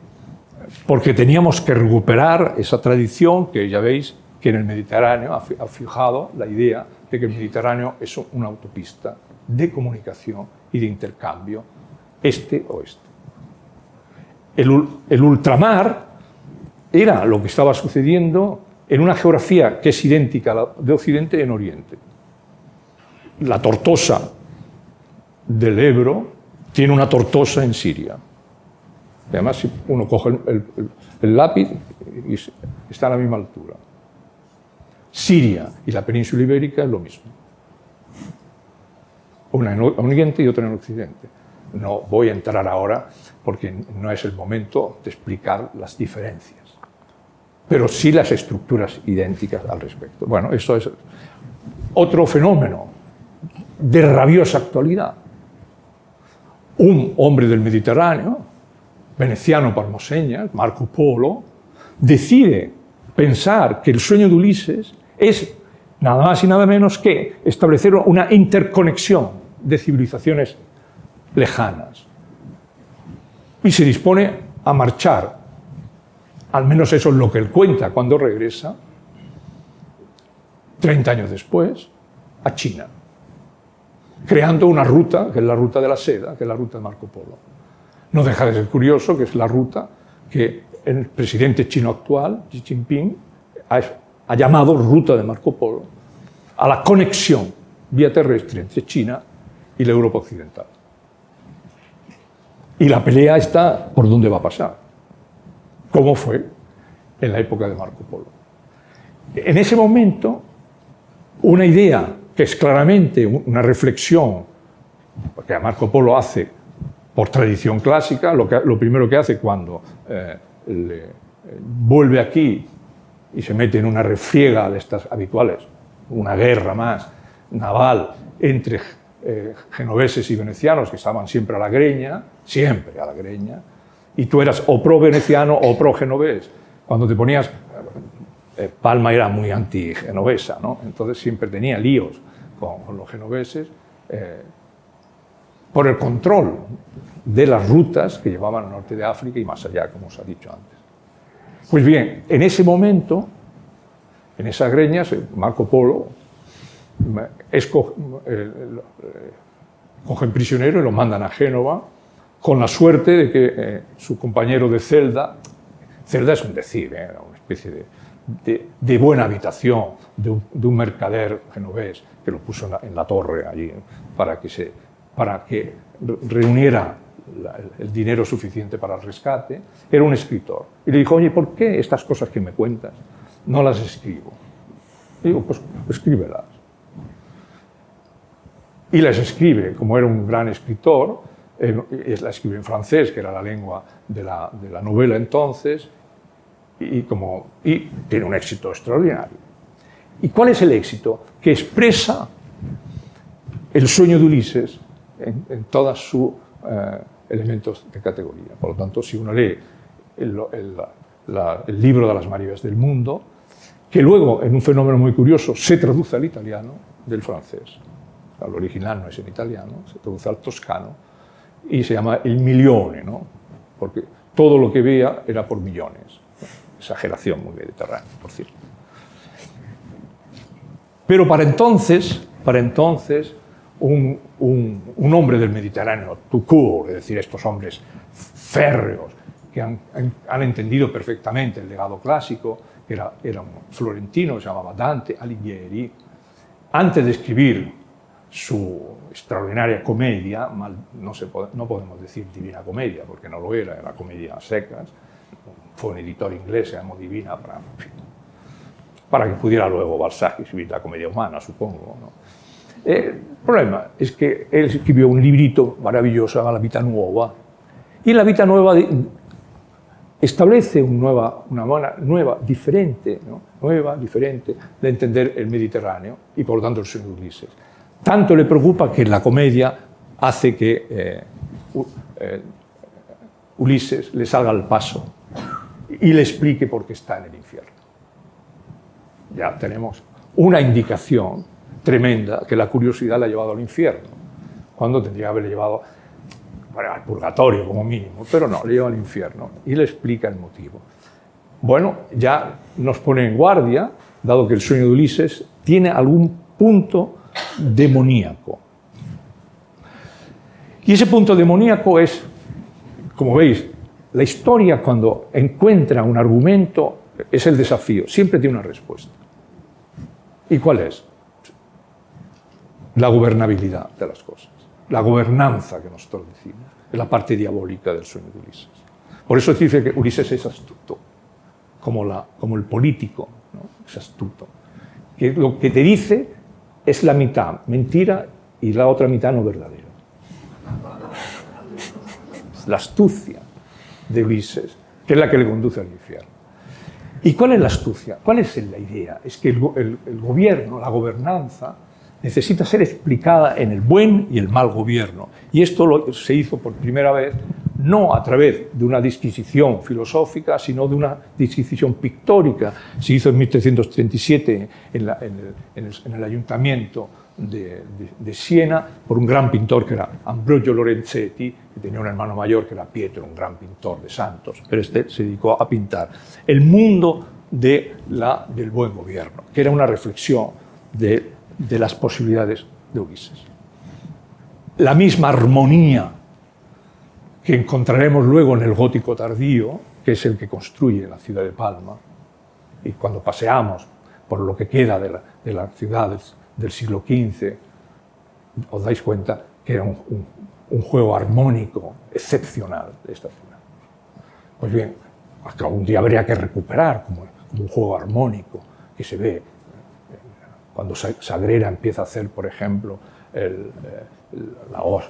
Porque teníamos que recuperar esa tradición que ya veis que en el Mediterráneo ha fi- ha fijado la idea de que el Mediterráneo es una autopista de comunicación y de intercambio este-oeste. El, el ultramar era lo que estaba sucediendo en una geografía que es idéntica a la de Occidente en Oriente. La tortosa del Ebro tiene una tortosa en Siria. Además, si uno coge el, lápiz está a la misma altura. Siria y la península ibérica es lo mismo. una en Oriente y otra en Occidente. No voy a entrar ahora porque no es el momento de explicar las diferencias, pero sí las estructuras idénticas al respecto. Bueno, eso es otro fenómeno de rabiosa actualidad. Un hombre del Mediterráneo, veneciano por moseñas, Marco Polo, decide pensar que el sueño de Ulises es nada más y nada menos que establecer una interconexión de civilizaciones lejanas. Y se dispone a marchar, al menos eso es lo que él cuenta cuando regresa, 30 años después, a China, creando una ruta, que es la ruta de la seda, que es la ruta de Marco Polo. No deja de ser curioso que es la ruta que el presidente chino actual, Xi Jinping, ha, llamado ruta de Marco Polo a la conexión vía terrestre entre China y la Europa occidental. Y la pelea está por dónde va a pasar, como fue en la época de Marco Polo. En ese momento, una idea que es claramente una reflexión que Marco Polo hace por tradición clásica, lo, que, lo primero que hace cuando eh, le, vuelve aquí y se mete en una refriega de estas habituales, una guerra más naval entre eh, genoveses y venecianos que estaban siempre a la greña, siempre a la greña, y tú eras o pro veneciano o pro genovés. Cuando te ponías, eh, Palma era muy anti-genovesa, ¿no? entonces siempre tenía líos con, los genoveses eh, por el control de las rutas que llevaban al norte de África y más allá, como os ha dicho antes. Pues bien, en ese momento, en esas greñas, Marco Polo escoge, eh, eh, cogen prisionero y lo mandan a Génova, con la suerte de que eh, su compañero de celda, celda es un decir, era una especie de, buena habitación de un, mercader genovés que lo puso en la, torre allí para que, se, para que reuniera el dinero suficiente para el rescate, era un escritor. Y le dijo, oye, ¿por qué estas cosas que me cuentas no las escribo? Y digo, pues escríbelas. Y las escribe, como era un gran escritor, eh, la escribe en francés, que era la lengua de la, de la novela entonces, y, como, y tiene un éxito extraordinario. ¿Y cuál es el éxito? Que expresa el sueño de Ulises en, en toda su eh, elementos de categoría. Por lo tanto, si uno lee el, libro de las maravillas del mundo, que luego, en un fenómeno muy curioso, se traduce al italiano del francés. el original no es en italiano, se traduce al toscano y se llama el milione, ¿no? porque todo lo que veía era por millones. Exageración muy mediterránea, por cierto. Pero para entonces, para entonces, un, hombre del Mediterráneo, Tucur, es decir, estos hombres férreos que han, entendido perfectamente el legado clásico, era, era, un florentino, se llamaba Dante Alighieri, antes de escribir su extraordinaria comedia, no, se no podemos decir Divina Comedia, porque no lo era, era comedia secas, fue un editor inglés, se llamó Divina, para, para que pudiera luego Balzac escribir la comedia humana, supongo. ¿no? Eh, el problema es que él escribió un librito maravilloso, La Vita Nueva, y la Vita Nueva establece una nueva, una manera nueva, diferente, nueva, diferente de entender el Mediterráneo y por lo tanto el sueño de Ulises. Tanto le preocupa que la comedia hace que eh, eh, Ulises le salga al paso y le explique por qué está en el infierno. Ya tenemos una indicación tremenda que la curiosidad le ha llevado al infierno, cuando tendría que haberle llevado al purgatorio como mínimo, pero no, le lleva al infierno y le explica el motivo. Bueno, ya nos pone en guardia, dado que el sueño de Ulises tiene algún punto demoníaco. Y ese punto demoníaco es, como veis, la historia cuando encuentra un argumento es el desafío, siempre tiene una respuesta. ¿Y cuál es? la gobernabilidad de las cosas, la gobernanza que nosotros decimos, es la parte diabólica del sueño de Ulises. Por eso dice que Ulises es astuto, como, la, como el político, ¿no? es astuto. Que lo que te dice es la mitad mentira y la otra mitad no verdadero. La astucia de Ulises, que es la que le conduce al infierno. ¿Y cuál es la astucia? ¿Cuál es la idea? Es que el, gobierno, la gobernanza, necesita ser explicada en el buen y el mal gobierno. Y esto lo, se hizo por primera vez no a través de una disquisición filosófica, sino de una disquisición pictórica. Se hizo en 1337 en, el, ayuntamiento de, Siena por un gran pintor que era Ambrogio Lorenzetti, que tenía un hermano mayor que era Pietro, un gran pintor de santos, pero este se dedicó a pintar el mundo de la, del buen gobierno, que era una reflexión de, de las posibilidades de Ulises. La misma armonía que encontraremos luego en el gótico tardío, que es el que construye la ciudad de Palma. Y cuando paseamos por lo que queda de la, de la ciudad del, siglo XV, os dais cuenta que era un, juego armónico excepcional de esta ciudad. Pues bien, algún día habría que recuperar como, un juego armónico que se ve cuando Sagrera empieza a hacer, por ejemplo, eh,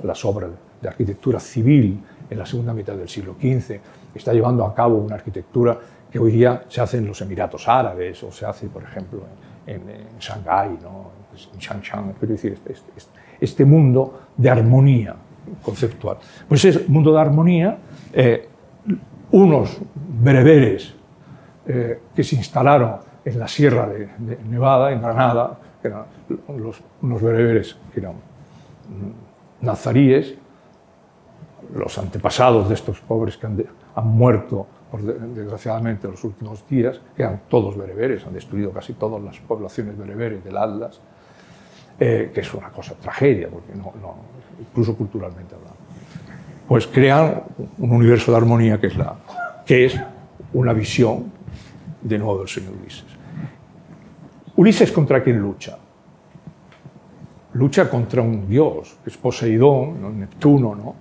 las obras de arquitectura civil en la segunda mitad del siglo XV, está llevando a cabo una arquitectura que hoy día se hace en los Emiratos Árabes o se hace, por ejemplo, en, Shanghái, ¿no? en Shangshan, quiero decir, este, este, este, este, mundo de armonía conceptual. Pues ese mundo de armonía, eh, unos bereberes eh, que se instalaron en la sierra de, Nevada, en Granada, que eran unos bereberes que eran nazaríes, los antepasados de estos pobres que han, muerto, desgraciadamente, en los últimos días, que eran todos bereberes, han destruido casi todas las poblaciones bereberes del Atlas, eh, que es una cosa tragedia, porque no, incluso culturalmente hablando. Pues crean un universo de armonía que es, la, que es una visión de nuevo del señor Ulises. Ulises contra quién lucha? Lucha contra un dios, que es Poseidón, Neptuno, ¿no?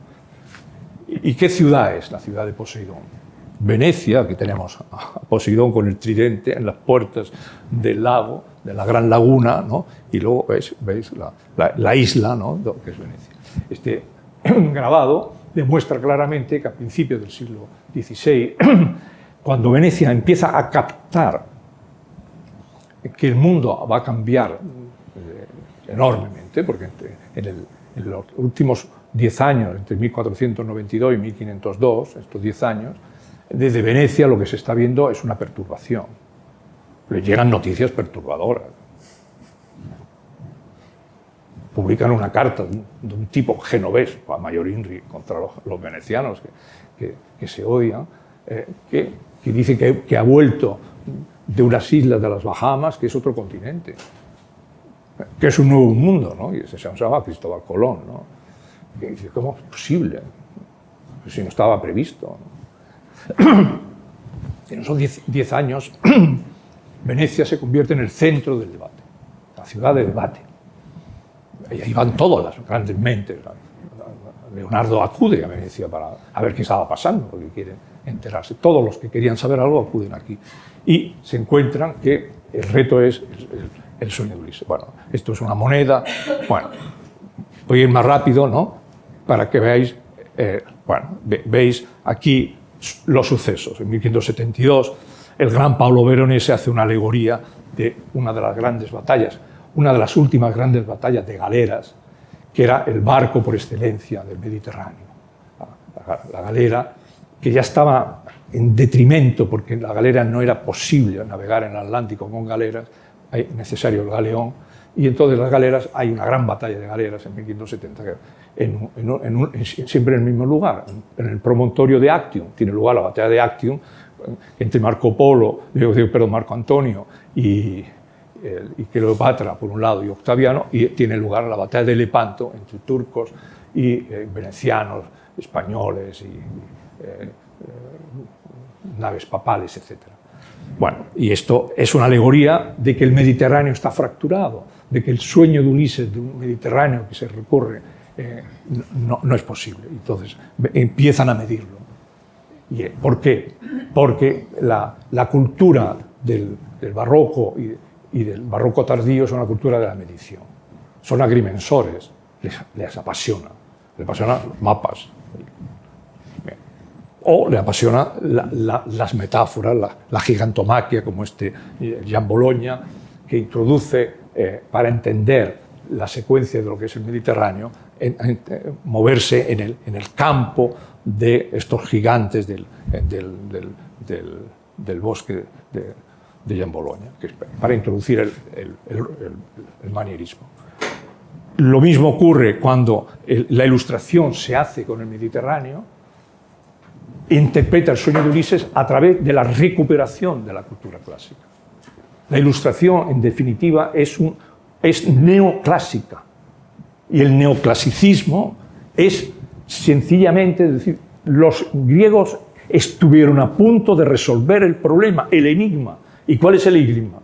¿Y qué ciudad es la ciudad de Poseidón? Venecia, aquí tenemos a Poseidón con el tridente en las puertas del lago, de la gran laguna, ¿no? y luego veis, la, isla, ¿no? que es Venecia. Este grabado demuestra claramente que a principios del siglo XVI, cuando Venecia empieza a captar que el mundo va a cambiar eh, enormemente, porque en, en los últimos 10 años, entre 1492 y 1502, estos 10 años, desde Venecia lo que se está viendo es una perturbación. Le llegan noticias perturbadoras. Publican una carta de un, tipo genovés, a Mayor Inri, contra los, venecianos que, se odian, eh, que, dice que, ha vuelto de unas islas de las Bahamas, que es otro continente, que es un nuevo mundo, ¿no? y se llama Cristóbal Colón. ¿no? ¿Cómo es posible? Pues si no estaba previsto. en esos 10 años, Venecia se convierte en el centro del debate, la ciudad de debate. Ahí van todas las grandes mentes. Leonardo acude a Venecia para a ver qué estaba pasando, porque quieren enterarse. Todos los que querían saber algo acuden aquí. Y se encuentran que el reto es el, el sueño de Ulises. Bueno, esto es una moneda. Bueno, voy a ir más rápido, ¿no? Para que veáis, eh, bueno, veis aquí los sucesos. En 1572, el gran Pablo Veronese hace una alegoría de una de las grandes batallas, una de las últimas grandes batallas de galeras, que era el barco por excelencia del Mediterráneo. La, galera, que ya estaba en detrimento, porque en la galera no era posible navegar en el Atlántico con galeras, hay necesario el galeón, y entonces las galeras, hay una gran batalla de galeras en 1570, en, siempre en el mismo lugar, en el promontorio de Actium. Tiene lugar la batalla de Actium entre Marco Polo, perdón, Marco Antonio y, y Cleopatra por un lado y Octaviano, y tiene lugar la batalla de Lepanto entre turcos y eh, venecianos, españoles y eh, eh, naves papales, etc. Bueno, y esto es una alegoría de que el Mediterráneo está fracturado, de que el sueño de Ulises de un Mediterráneo que se recorre eh, no, es posible. Entonces empiezan a medirlo. ¿Y eh, ¿Por qué? Porque la, cultura del, barroco y, del barroco tardío es una cultura de la medición. Son agrimensores. les, apasiona. Les apasiona los mapas. O le apasiona las metáforas, la, gigantomaquia, como este eh, Jean Bologna, que introduce eh, para entender la secuencia de lo que es el Mediterráneo, en, moverse en el, en el, campo de estos gigantes del, del, del, del bosque de, de Jean para introducir el, el, el, manierismo. Lo mismo ocurre cuando la ilustración se hace con el Mediterráneo, interpreta el sueño de Ulises a través de la recuperación de la cultura clásica. La ilustración, en definitiva, es, un, es neoclásica. Y el neoclasicismo es sencillamente, decir, los griegos estuvieron a punto de resolver el problema, el enigma. ¿Y cuál es el enigma?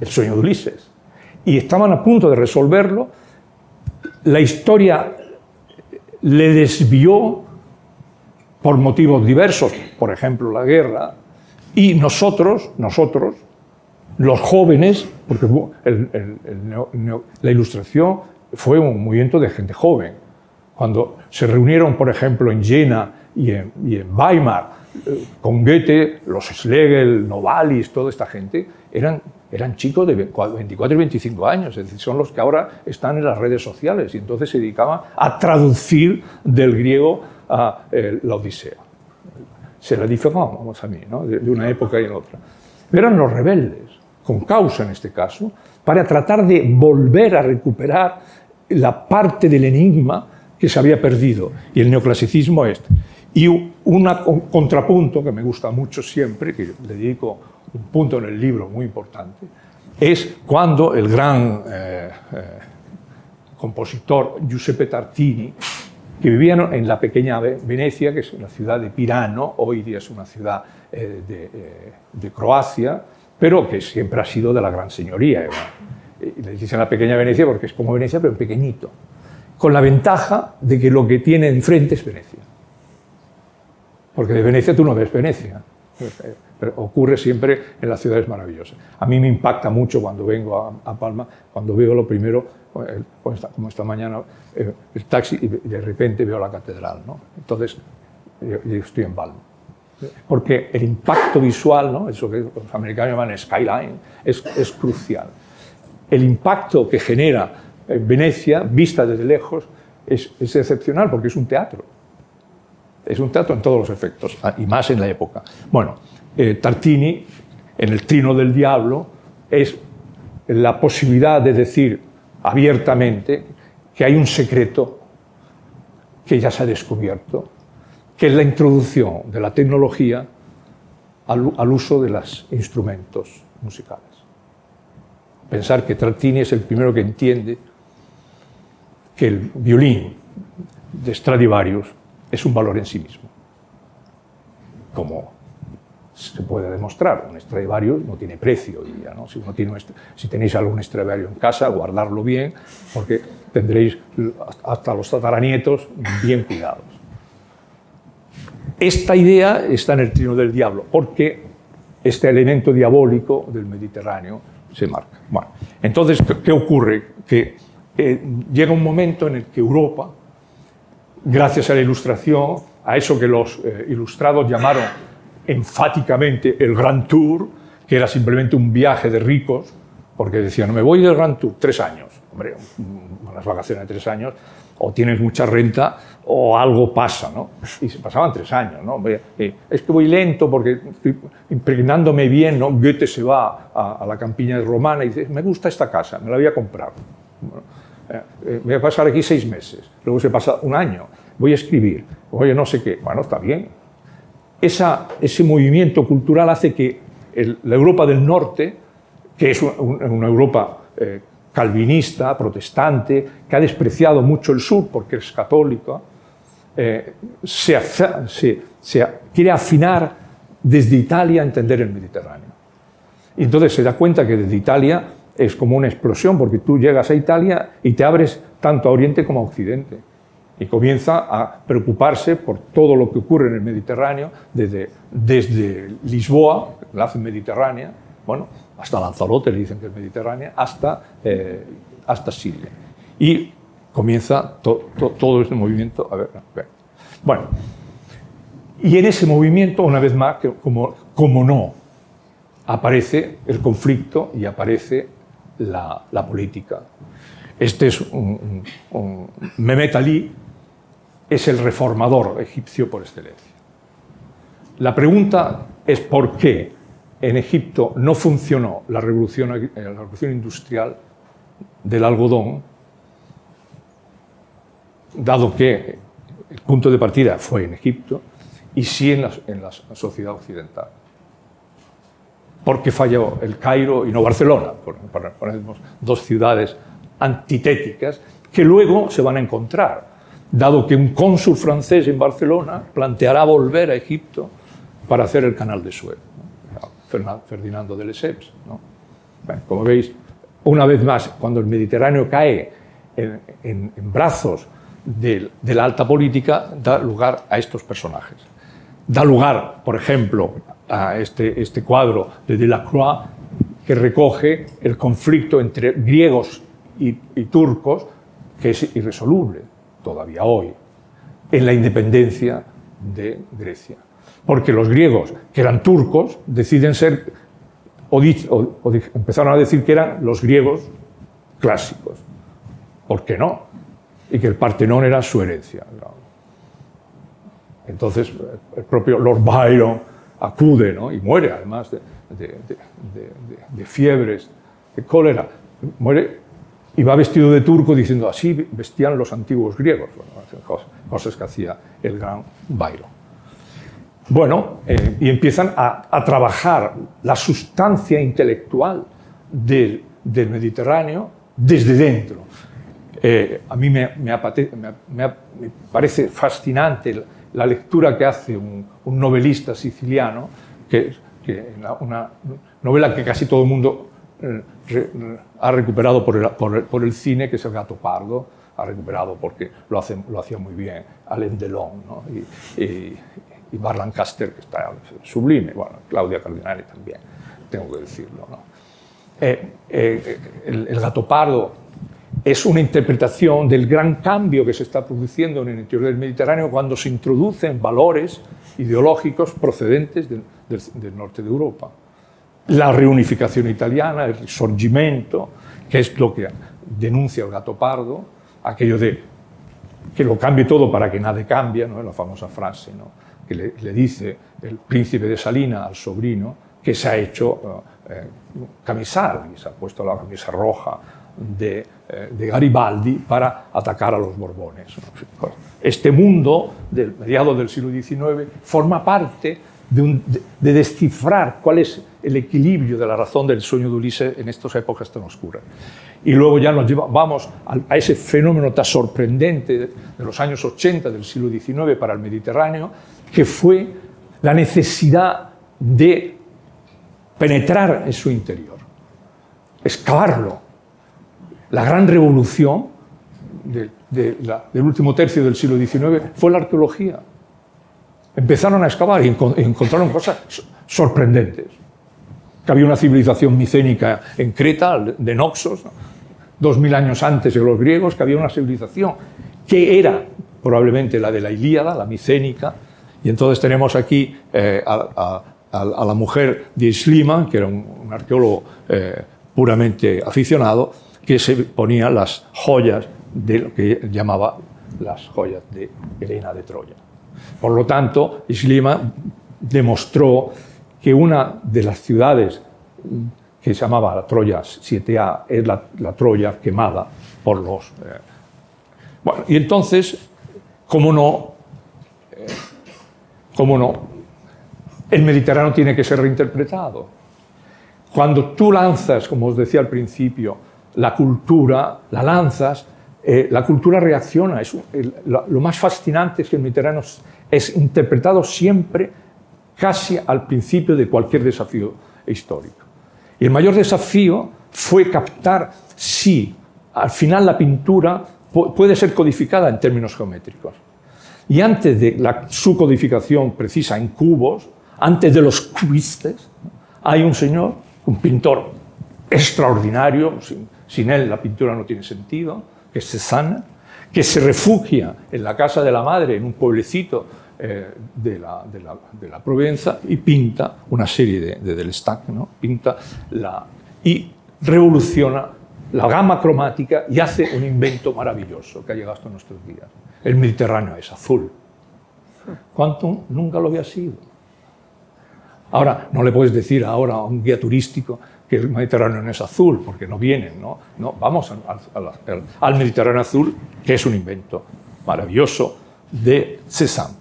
El sueño de Ulises. Y estaban a punto de resolverlo. La historia le desvió por motivos diversos, por ejemplo la guerra, y nosotros, nosotros, los jóvenes, porque la ilustración fue un movimiento de gente joven. Cuando se reunieron, por ejemplo, en Jena y en, Weimar, eh, con Goethe, los Schlegel, Novalis, toda esta gente, eran, eran chicos de 24 y 25 años, es decir, son los que ahora están en las redes sociales y entonces se dedicaban a traducir del griego a eh, la Odisea. Se la diferamos a mí, ¿no? de, de una época y en otra. Eran los rebeldes, con causa en este caso, para tratar de volver a recuperar la parte del enigma que se había perdido. Y el neoclasicismo es. Y un contrapunto que me gusta mucho siempre, que le dedico un punto en el libro muy importante, es cuando el gran eh, eh, compositor Giuseppe Tartini, que vivía en la pequeña Venecia, que es la ciudad de Pirano, hoy día es una ciudad eh, de, Croacia, pero que siempre ha sido de la gran señoría. Le dicen la pequeña Venecia porque es como Venecia, pero pequeñito con la ventaja de que lo que tiene enfrente es Venecia. Porque de Venecia tú no ves Venecia. Pero ocurre siempre en las ciudades maravillosas. A mí me impacta mucho cuando vengo a, Palma, cuando veo lo primero, como esta mañana, eh, el taxi y de repente veo la catedral. ¿no? Entonces, yo, estoy en Palma. Porque el impacto visual, ¿no? eso que los americanos llaman skyline, es, es crucial. El impacto que genera en Venecia, vista desde lejos, es, excepcional porque es un teatro. Es un teatro en todos los efectos, ah, y más en la época. Bueno, eh, Tartini, en el Trino del Diablo, es la posibilidad de decir abiertamente que hay un secreto que ya se ha descubierto, que es la introducción de la tecnología al, al uso de los instrumentos musicales. Pensar que Tartini es el primero que entiende que el violín de Stradivarius es un valor en sí mismo. Como se puede demostrar, un Stradivarius no tiene precio ¿no? Si, si tenéis algún Stradivarius en casa, guardarlo bien, porque tendréis hasta los tataranietos bien cuidados. Esta idea está en el trino del diablo, porque este elemento diabólico del Mediterráneo se marca. Bueno, entonces, ¿qué ocurre? Que eh, llega un momento en el que Europa, gracias a la ilustración, a eso que los eh, ilustrados llamaron enfáticamente el Grand Tour, que era simplemente un viaje de ricos, porque decían, me voy del Grand Tour, tres años. Hombre, unas vacaciones de tres años, o tienes mucha renta o algo pasa, ¿no? Y se pasaban tres años, ¿no? Eh, es que voy lento porque estoy impregnándome bien, ¿no? Goethe se va a, la campiña romana y dice, me gusta esta casa, me la voy a comprar. Bueno, eh, eh, voy a pasar aquí seis meses, luego se pasa un año, voy a escribir, oye, no sé qué, bueno, está bien. Esa, ese movimiento cultural hace que la Europa del Norte, que es una, Europa eh, calvinista, protestante, que ha despreciado mucho el sur porque es se, se, quiere afinar desde Italia a entender el Mediterráneo. Y entonces se da cuenta que desde Italia es como una explosión, porque tú llegas a Italia y te abres tanto a Oriente como a Occidente. Y comienza a preocuparse por todo lo que ocurre en el Mediterráneo, desde, desde Lisboa, la mediterránea, bueno, hasta Lanzarote le dicen que es mediterránea, hasta, eh, hasta Siria. Y comienza todo este movimiento. A ver, Bueno, y en ese movimiento, una vez más, como, como no, aparece el conflicto y aparece la, política. Este es un, un, Mehmet Ali, es el reformador egipcio por excelencia. La pregunta es por qué en Egipto no funcionó la revolución, la revolución industrial del algodón, dado que el punto de partida fue en Egipto y sí en la, sociedad occidental. Porque falló el Cairo y no Barcelona, ponemos dos ciudades antitéticas que luego se van a encontrar, dado que un cónsul francés en Barcelona planteará volver a Egipto para hacer el canal de Suez. Ferdinando de Lesseps. como veis, una vez más, cuando el Mediterráneo cae en, brazos de, la alta política, da lugar a estos personajes. Da lugar, por ejemplo, a este, este cuadro de Delacroix, que recoge el conflicto entre griegos y turcos, que es irresoluble todavía hoy, en la independencia de Grecia porque los griegos, que eran turcos, deciden ser, o, empezaron a decir que eran los griegos clásicos. ¿Por qué no? Y que el Partenón era su herencia. Entonces, el propio Lord Byron acude ¿no? y muere, además de, fiebres, de cólera. Muere y va vestido de turco diciendo así vestían los antiguos griegos. cosas que hacía el gran Byron. Bueno, eh, y empiezan a, trabajar la sustancia intelectual del, Mediterráneo desde dentro. Eh, a mí me, parece fascinante la lectura que hace un, novelista siciliano, que, una novela que casi todo el mundo eh, ha recuperado por el, cine, que es El gato pardo, ha recuperado porque lo, hacía muy bien Alain Delon. ¿no? Bar Lancaster, que está sublime, bueno, Claudia Cardinale también, tengo que decirlo. Eh, eh, el, el, gato pardo es una interpretación del gran cambio que se está produciendo en el interior del Mediterráneo cuando se introducen valores ideológicos procedentes del, del norte de Europa. La reunificación italiana, el risorgimento, que es lo que denuncia el gato pardo, aquello de que lo cambie todo para que nada cambie, ¿no? la famosa frase, ¿no? Que le, dice el príncipe de Salina al sobrino que se ha hecho eh, camisar y se ha puesto la camisa roja de, eh, de, Garibaldi para atacar a los Borbones. Este mundo del mediado del siglo XIX forma parte de, de, descifrar cuál es el equilibrio de la razón del sueño de Ulises en estas épocas tan oscuras. Y luego ya nos llevamos a, a ese fenómeno tan sorprendente de los años 80 del siglo XIX para el Mediterráneo, que fue la necesidad de penetrar en su interior, excavarlo. La gran revolución del último tercio del siglo XIX fue la arqueología. Empezaron a excavar y encontraron cosas sorprendentes. Que había una civilización micénica en Creta, de Noxos, dos mil años antes de los griegos, que había una civilización que era probablemente la de la Ilíada, la micénica, y entonces tenemos aquí eh, a, la mujer de Schliemann, que era un, arqueólogo eh, puramente aficionado, que se ponía las joyas de lo que llamaba las joyas de Helena de Troya. Por lo tanto, Schliemann demostró que una de las ciudades que se llamaba la Troya 7A es la, Troya quemada por los... Eh, bueno, y entonces, ¿cómo no ¿Cómo no? El Mediterráneo tiene que ser reinterpretado. Cuando tú lanzas, como os decía al principio, la cultura, la lanzas, eh, la cultura reacciona. Lo, más fascinante es que el Mediterráneo es interpretado siempre casi al principio de cualquier desafío histórico. Y el mayor desafío fue captar si al final la pintura puede ser codificada en términos geométricos. Y antes de su codificación precisa en cubos, antes de los cubistes, hay un señor, un pintor extraordinario, sin, él la pintura no tiene sentido, que es Cézanne, que se refugia en la casa de la madre, en un pueblecito eh, de, la, de, la, de, la, Provenza, y pinta una serie de, de Del Stack, ¿no? pinta la, y revoluciona la gama cromática y hace un invento maravilloso que ha llegado hasta nuestros días. El Mediterráneo es azul. Quantum nunca lo había sido. Ahora, no le puedes decir ahora a un guía turístico que el Mediterráneo no es azul, porque no vienen, ¿no? no vamos al, Mediterráneo azul, que es un invento maravilloso de Cézanne.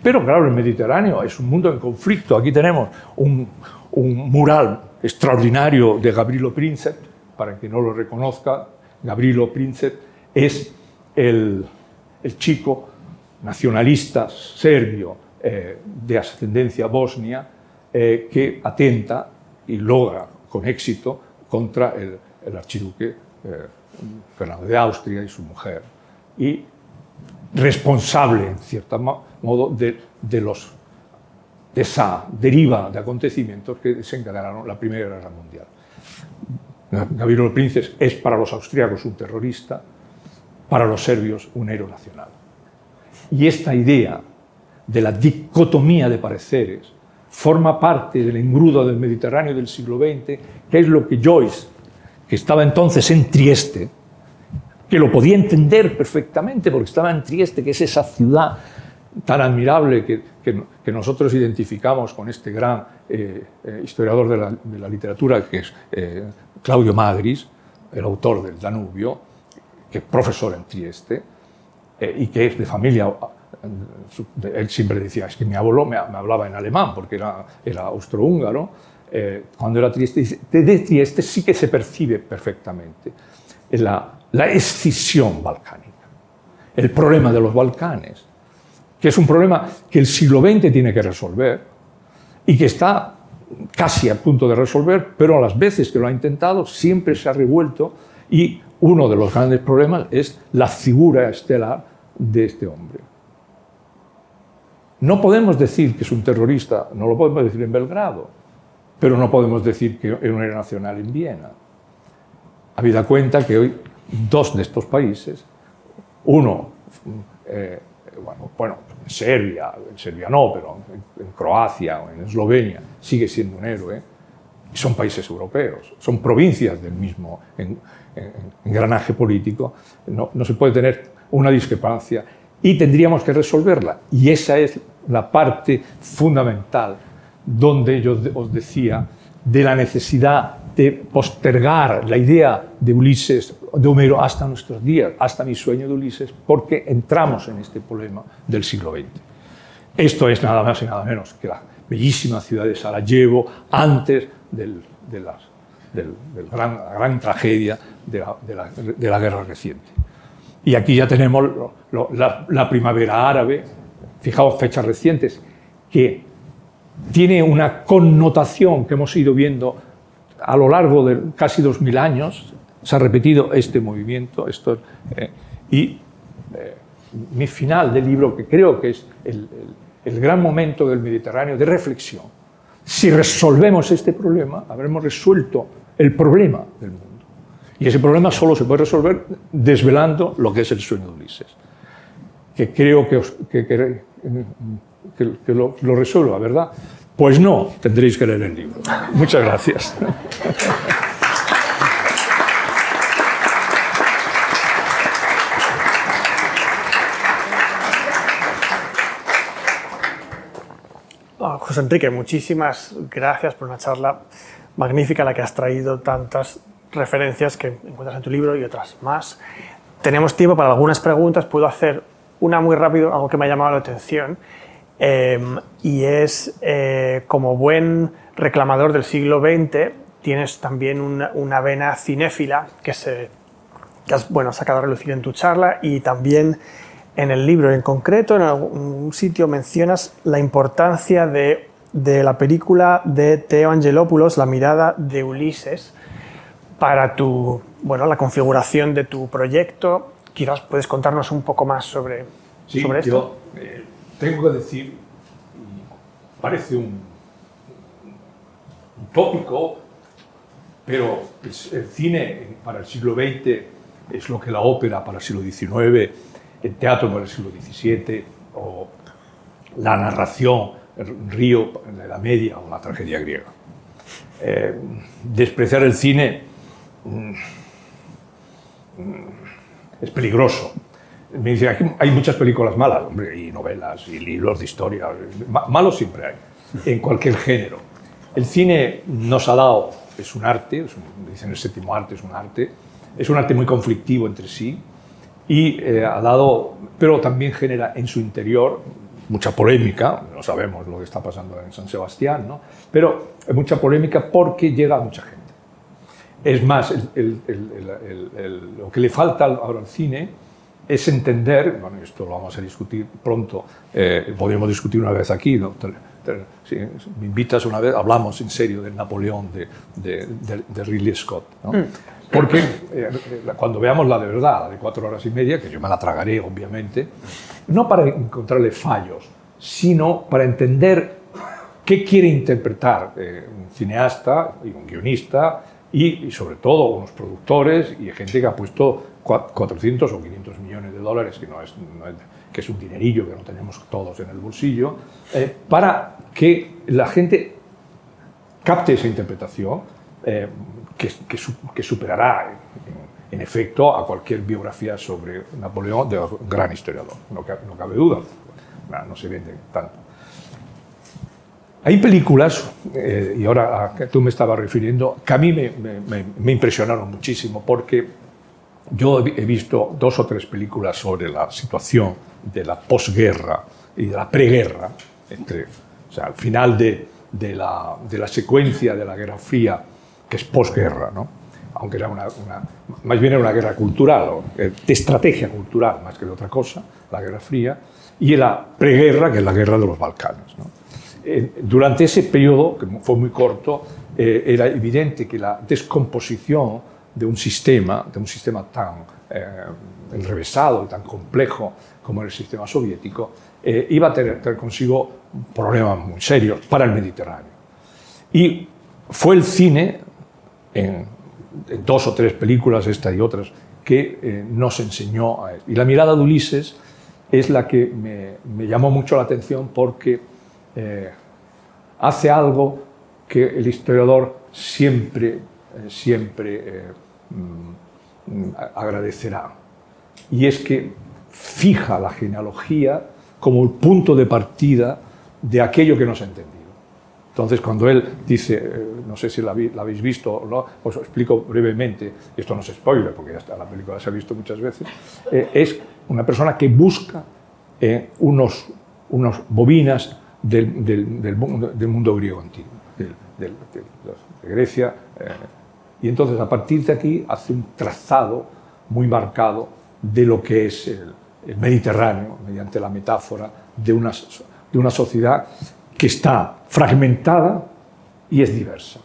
Pero claro, el Mediterráneo es un mundo en conflicto. Aquí tenemos un, mural extraordinario de Gabrilo Princip, para quien no lo reconozca, Gabrilo Princip es el, el chico nacionalista serbio eh, de ascendencia bosnia eh, que atenta y logra con éxito contra el, el archiduque eh, Fernando de Austria y su mujer. Y responsable, en cierto modo, de, de, los, de esa deriva de acontecimientos que desencadenaron la Primera Guerra Mundial. Gabriel Princes es para los austriacos un terrorista, para los serbios un héroe nacional. Y esta idea de la dicotomía de pareceres forma parte del engrudo del Mediterráneo del siglo XX, que es lo que Joyce, que estaba entonces en Trieste, que lo podía entender perfectamente porque estaba en Trieste, que es esa ciudad tan admirable que, que, que nosotros identificamos con este gran eh, eh, historiador de la, de la, literatura, que es eh, Claudio Madris, el autor del Danubio, que es profesor en Trieste eh, y que es de familia él siempre decía, es que mi abuelo me, me hablaba en alemán porque era, era austrohúngaro, eh, cuando era Trieste, de Trieste sí que se percibe perfectamente la, la escisión balcánica, el problema de los Balcanes, que es un problema que el siglo XX tiene que resolver y que está casi a punto de resolver, pero a las veces que lo ha intentado siempre se ha revuelto y uno de los grandes problemas es la figura estelar de este hombre. No podemos decir que es un terrorista, no lo podemos decir en Belgrado, pero no podemos decir que héroe nacional en Viena. Habida cuenta que hoy dos de estos países, uno, eh, bueno, en Serbia, en Serbia no, pero en, en Croacia o en Eslovenia, sigue siendo un héroe, y son países europeos, son provincias del mismo en, en, engranaje político, no, no se puede tener una discrepancia y tendríamos que resolverla. Y esa es la parte fundamental donde yo os decía de la necesidad de postergar la idea de Ulises, de Homero, hasta nuestros días, hasta mi sueño de Ulises, porque entramos en este problema del siglo XX. Esto es nada más y nada menos que la bellísima ciudad de Sarajevo antes del, de, del, gran, la gran tragedia de la, de, la, guerra reciente. Y aquí ya tenemos la, primavera árabe, fijaos fechas recientes, que tiene una connotación que hemos ido viendo a lo largo de casi dos mil años, se ha repetido este movimiento, esto, eh, y eh, mi final del libro, que creo que es el, gran momento del Mediterráneo de reflexión. Si resolvemos este problema, habremos resuelto el problema del mundo. Y ese problema solo se puede resolver desvelando lo que es el sueño de Ulises, que creo que, que lo, lo resuelva, ¿verdad? Pues no, tendréis que leer el libro. Muchas gracias. José Enrique, muchísimas gracias por una charla magnífica, la que has traído tantas referencias que encuentras en tu libro y otras más. Tenemos tiempo para algunas preguntas, puedo hacer una muy rápido, algo que me ha llamado la atención, eh, y es eh, como buen reclamador del siglo XX, tienes también una, vena cinéfila que, se, que has bueno, sacado a relucir en tu charla y también en el libro en concreto, en algún sitio mencionas la importancia de, de la película de Theo Angelopoulos, La mirada de Ulises, para tu, bueno, la configuración de tu proyecto. Quizás puedes contarnos un poco más sobre, sí, sobre esto. Yo, eh, tengo que decir, parece un, un tópico, pero el, el, cine para el siglo XX es lo que la ópera para el siglo XIX el teatro por el siglo XVII o la narración, el río de la media o la tragedia griega. Eh, despreciar el cine mm, es peligroso. Me dice, aquí hay muchas películas malas, hombre, y novelas, y libros de historia. Malos siempre hay, en cualquier género. El cine nos ha dado, es un arte, es dicen el séptimo arte, es un arte, es un arte muy conflictivo entre sí, y eh, ha dado, pero también genera en su interior mucha polémica, no sabemos lo que está pasando en San Sebastián, ¿no? pero mucha polémica porque llega a mucha gente. Es más, lo que le falta ahora al cine es entender, bueno, esto lo vamos a discutir pronto, eh, discutir una vez aquí, ¿no? si me invitas una vez, hablamos en serio del Napoleón de, de, Ridley Scott. ¿no? Mm. Porque eh, cuando veamos la de verdad, la de cuatro horas y media, que yo me la tragaré obviamente, no para encontrarle fallos, sino para entender qué quiere interpretar eh, un cineasta y un guionista y, sobre todo unos productores y gente que ha puesto 400 o 500 millones de dólares, que, es, un dinerillo que no tenemos todos en el bolsillo, eh, para que la gente capte esa interpretación que, que, superará en, efecto a cualquier biografía sobre Napoleón de un gran historiador, no, no cabe duda, no se vende tanto. Hay películas, eh, y ahora tú me estabas refiriendo, que a mí me, me, impresionaron muchísimo porque yo he visto dos o tres películas sobre la situación de la posguerra y de la preguerra, entre, o sea, al final de, de, la, de, la, secuencia de la Guerra Fría, que es posguerra, ¿no? aunque era una, más bien era una guerra cultural, eh, de estrategia cultural más que de otra cosa, la Guerra Fría, y la preguerra, que es la guerra de los Balcanes. Eh, durante ese periodo, que fue muy corto, eh, era evidente que la descomposición de un sistema, de un sistema tan eh, enrevesado y tan complejo como el sistema soviético, iba a tener, consigo problemas muy serios para el Mediterráneo. Y fue el cine, en, dos o tres películas, esta y otras, que nos enseñó a Y la mirada de Ulises es la que me, llamó mucho la atención porque eh, hace algo que el historiador siempre, eh, siempre eh, mm, agradecerá. Y es que fija la genealogía como el punto de partida de aquello que no se ha entendido. Entonces, cuando él dice, no sé si la, habéis visto o no, os explico brevemente, esto no es spoiler, porque ya está, la película se ha visto muchas veces, es una persona que busca unos, unos bobinas del, del, mundo, griego antiguo, de, Grecia. Eh, y entonces a partir de aquí hace un trazado muy marcado de lo que es el, Mediterráneo, mediante la metáfora de una, de una sociedad que está fragmentada y es diversa.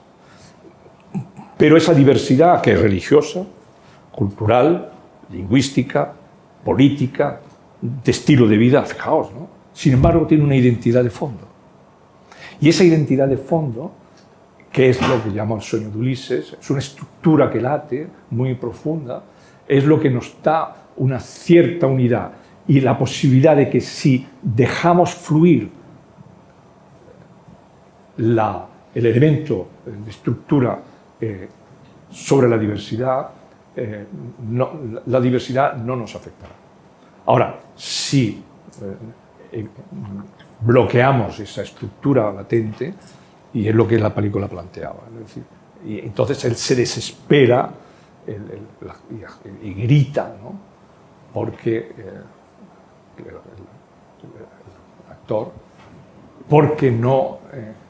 Pero esa diversidad que es religiosa, cultural, lingüística, política, de estilo de vida, fijaos, ¿no? Sin embargo, tiene una identidad de fondo. Y esa identidad de fondo, que es lo que llama el sueño de Ulises, es una estructura que late, muy profunda, es lo que nos da una cierta unidad y la posibilidad de que si dejamos fluir el elemento de estructura eh, sobre la diversidad, eh, la diversidad no nos afectará. Ahora, si eh, bloqueamos esa estructura latente y es lo que la película planteaba. entonces él se desespera y, grita, ¿no? porque el, actor, porque no,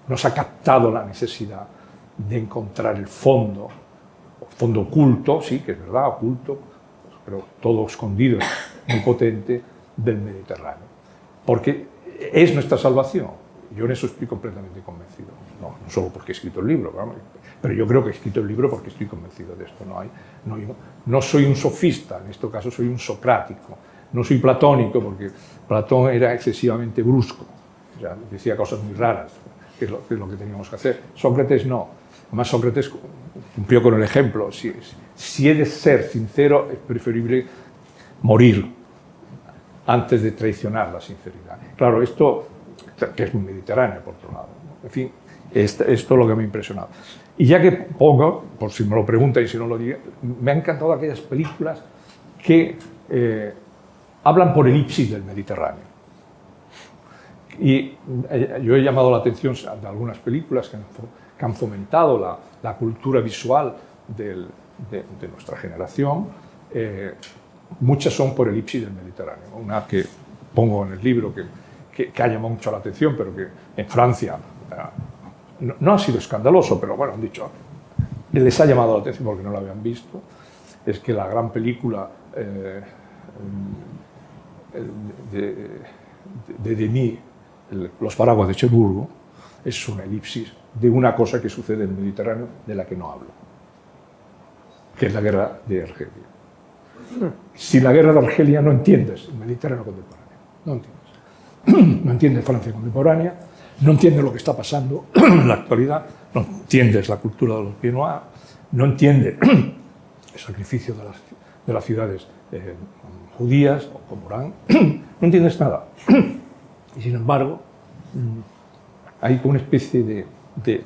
no se ha captado la necesidad de encontrar el fondo, fondo oculto, sí, que es verdad, oculto, pero todo escondido, muy potente, del Mediterráneo porque es nuestra salvación. Yo en eso estoy completamente convencido. No, solo porque he escrito el libro, pero yo creo que he escrito el libro porque estoy convencido de esto. No, no, soy un sofista, en este caso soy un socrático. No soy platónico porque Platón era excesivamente brusco, decía cosas muy raras, que es, lo, que teníamos que hacer. Sócrates no. Además, Sócrates cumplió con el ejemplo. Si, si de ser sincero, es preferible morir antes de traicionar la sinceridad. Claro, esto, que es muy mediterráneo, por otro lado. En fin, esto, esto es lo que me ha impresionado. Y ya que pongo, por si me lo preguntan y si no lo digo, me han encantado aquellas películas que eh, hablan por elipsis del Mediterráneo. Y eh, yo he llamado la atención de algunas películas que han, fomentado la, cultura visual de, de, nuestra generación. Eh, muchas son por elipsis del Mediterráneo. Una que pongo en el libro que, que, ha llamado mucho la atención, pero que en Francia no, no, ha sido escandaloso, pero bueno, han dicho, les ha llamado la atención porque no lo habían visto, es que la gran película eh, de, de, Denis, Los paraguas de Cherburgo, es una elipsis de una cosa que sucede en el Mediterráneo de la que no hablo, que es la guerra de Argelia. Si la guerra de Argelia no entiendes el Mediterráneo contemporáneo, no entiendes. No entiendes Francia contemporánea, no entiendes lo que está pasando en la actualidad, no entiendes la cultura de los pieds noirs, no entiendes el sacrificio de las, de las ciudades eh, judías o Comorán, no entiendes nada. Y sin embargo, mm, hay una especie de, de,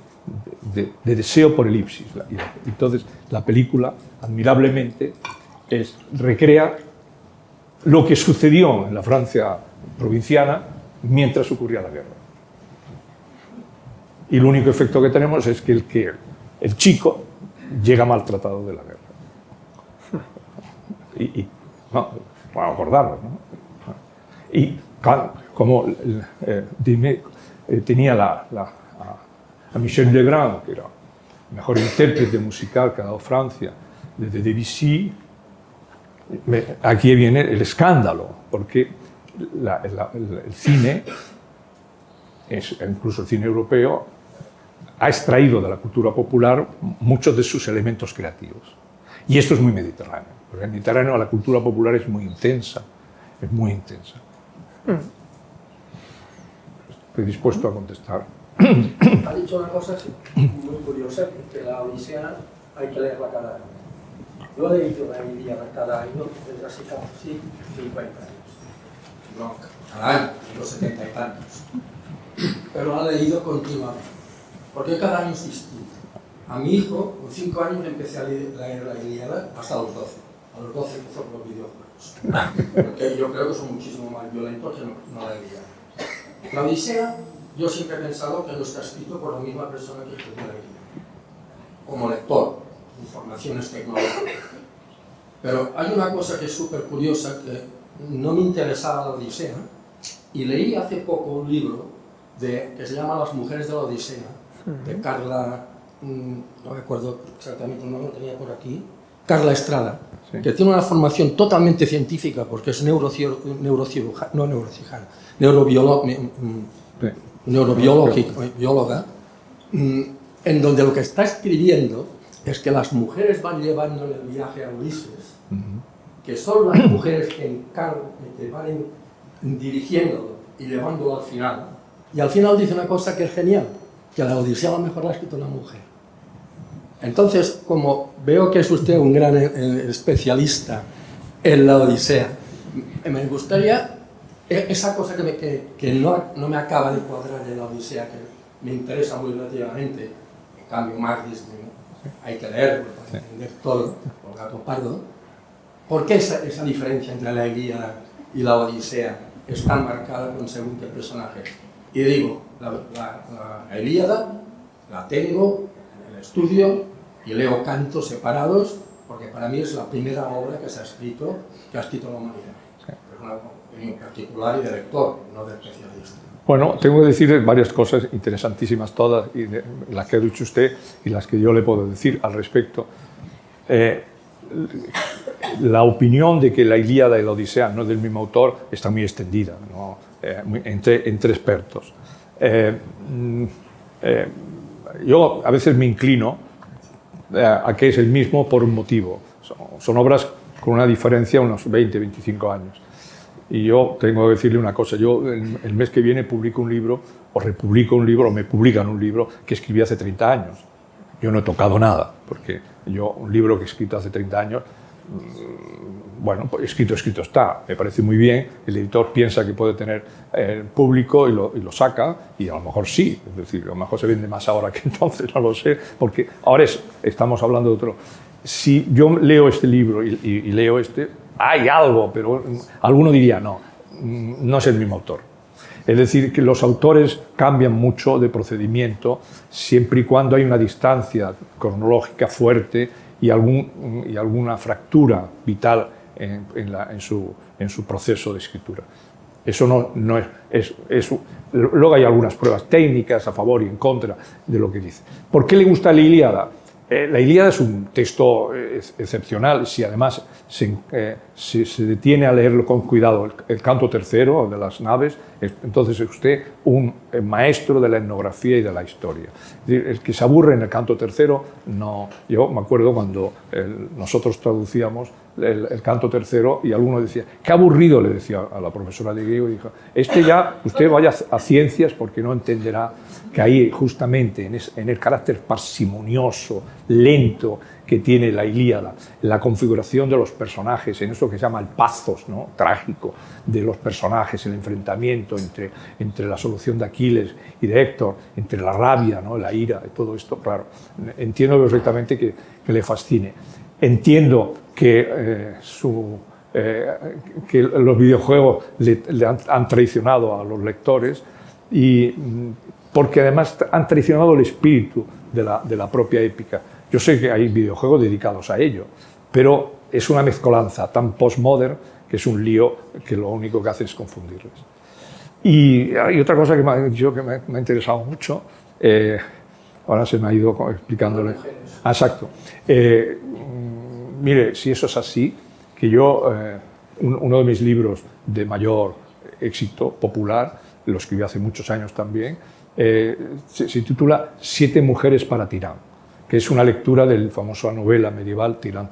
de, de deseo por elipsis. Entonces, la película, admirablemente, es, recrea lo que sucedió en la Francia provinciana mientras ocurría la guerra. Y el único efecto que tenemos es que el, chico llega maltratado de la guerra. Y, y no, para acordarlo, ¿no? Y como eh, eh, tenía la, la, a, Michel Legrand, que era el mejor intérprete musical que ha dado Francia, desde Debussy, me, aquí viene el escándalo, porque el, cine, incluso el cine europeo, ha extraído de la cultura popular muchos de sus elementos creativos. Y esto es muy mediterráneo. Porque el Mediterráneo la cultura popular es muy intensa, es muy intensa. Estoy dispuesto a contestar. Ha dicho una cosa muy curiosa, que la Odisea hay que leerla cada año. Yo he leído la Ilíada cada año desde hace casi 50 años. No, cada año, los 70 y tantos. Pero la he leído continuamente porque cada año es distinto. A mi hijo, con 5 años, empecé a leer la Ilíada hasta los 12. A los 12 empezó con los videojuegos. Porque yo creo que son muchísimo más violentos que no, no la Ilíada. La Odisea, yo siempre he pensado que no está escrito por la misma persona que escribió la Ilíada. Como lector, informaciones tecnológicas. Pero hay una cosa que es súper curiosa, que no me interesaba la Odisea, y leí hace poco un libro de, que se llama Las mujeres de la Odisea, de Carla, mm, no recuerdo exactamente el nombre, tenía por aquí, Carla Estrada, sí. que tiene una formación totalmente científica porque es neurocirujana, no neurocirujana, neurobióloga, neurobióloga, mm, en donde lo que está escribiendo es que las mujeres van llevando en el viaje a Ulises, uh -huh. que son las mujeres que, encargan, que van dirigiéndolo y llevándolo al final. Y al final dice una cosa que es genial, que la Odisea a lo mejor la ha escrito una mujer. Entonces, como veo que es usted un gran eh, especialista en la Odisea, me gustaría e, esa cosa que, me, que, que no, no, me acaba de cuadrar en la Odisea, que me interesa muy relativamente, en cambio Marx hay que leer para entender todo, por gato pardo, ¿por qué esa, esa diferencia entre la Ilíada y la Odisea es tan marcada con según qué personaje? Y digo, la, la, la Ilíada la tengo en el estudio y leo cantos separados porque para mí es la primera obra que se ha escrito, que ha escrito la humanidad. Es una opinión particular y de lector, no de especialista. Bueno, tengo que decir varias cosas interesantísimas todas, y de, las que ha dicho usted y las que yo le puedo decir al respecto. Eh, la opinión de que la Ilíada y la Odisea no es del mismo autor está muy extendida ¿no? eh, entre, entre expertos. Eh, eh, yo a veces me inclino a que es el mismo por un motivo. Son, son obras con una diferencia unos 20, 25 años. Y yo tengo que decirle una cosa, yo el, el, mes que viene publico un libro, o republico un libro, o me publican un libro que escribí hace 30 años. Yo no he tocado nada, porque yo un libro que he escrito hace 30 años bueno, pues escrito, escrito está, me parece muy bien, el editor piensa que puede tener eh, público y lo, y lo, saca, y a lo mejor sí, es decir, a lo mejor se vende más ahora que entonces, no lo sé, porque ahora es, estamos hablando de otro. Si yo leo este libro y, y, y leo este, hay algo, pero alguno diría, no, no es el mismo autor. Es decir, que los autores cambian mucho de procedimiento siempre y cuando hay una distancia cronológica fuerte y, algún, y alguna fractura vital en, su, proceso de escritura. Eso no, no es, es, es, Luego hay algunas pruebas técnicas a favor y en contra de lo que dice. ¿Por qué le gusta la Ilíada? Eh, la Ilíada es un texto eh, excepcional, si además se, eh, se, se, detiene a leerlo con cuidado, el, canto tercero de las naves, es, entonces es usted un maestro de la etnografía y de la historia. El que se aburre en el canto tercero, no. Yo me acuerdo cuando nosotros traducíamos el, el, canto tercero y alguno decía, qué aburrido, le decía a la profesora de griego, y dijo, este ya, usted vaya a ciencias porque no entenderá que ahí justamente en, el carácter parsimonioso, lento, que tiene la Ilíada, la configuración de los personajes, en eso que se llama el pazos ¿no? trágico de los personajes, el enfrentamiento entre, entre la solución de Aquiles y de Héctor, entre la rabia, ¿no? la ira, todo esto, claro, entiendo perfectamente que, le fascine. Entiendo que, eh, su, eh, que los videojuegos le, le han, han, traicionado a los lectores y porque además han traicionado el espíritu de la, de la propia épica. Yo sé que hay videojuegos dedicados a ello, pero es una mezcolanza tan postmodern que es un lío que lo único que hace es confundirles. Y hay otra cosa que me dicho que me, me ha interesado mucho, eh, ahora se me ha ido explicándole. Ah, exacto. Eh, mire, si eso es así, que yo, eh, un, uno de mis libros de mayor éxito popular, lo escribí hace muchos años también, se, se titula Siete mujeres para Tirán que es una lectura de la famosa novela medieval Tirán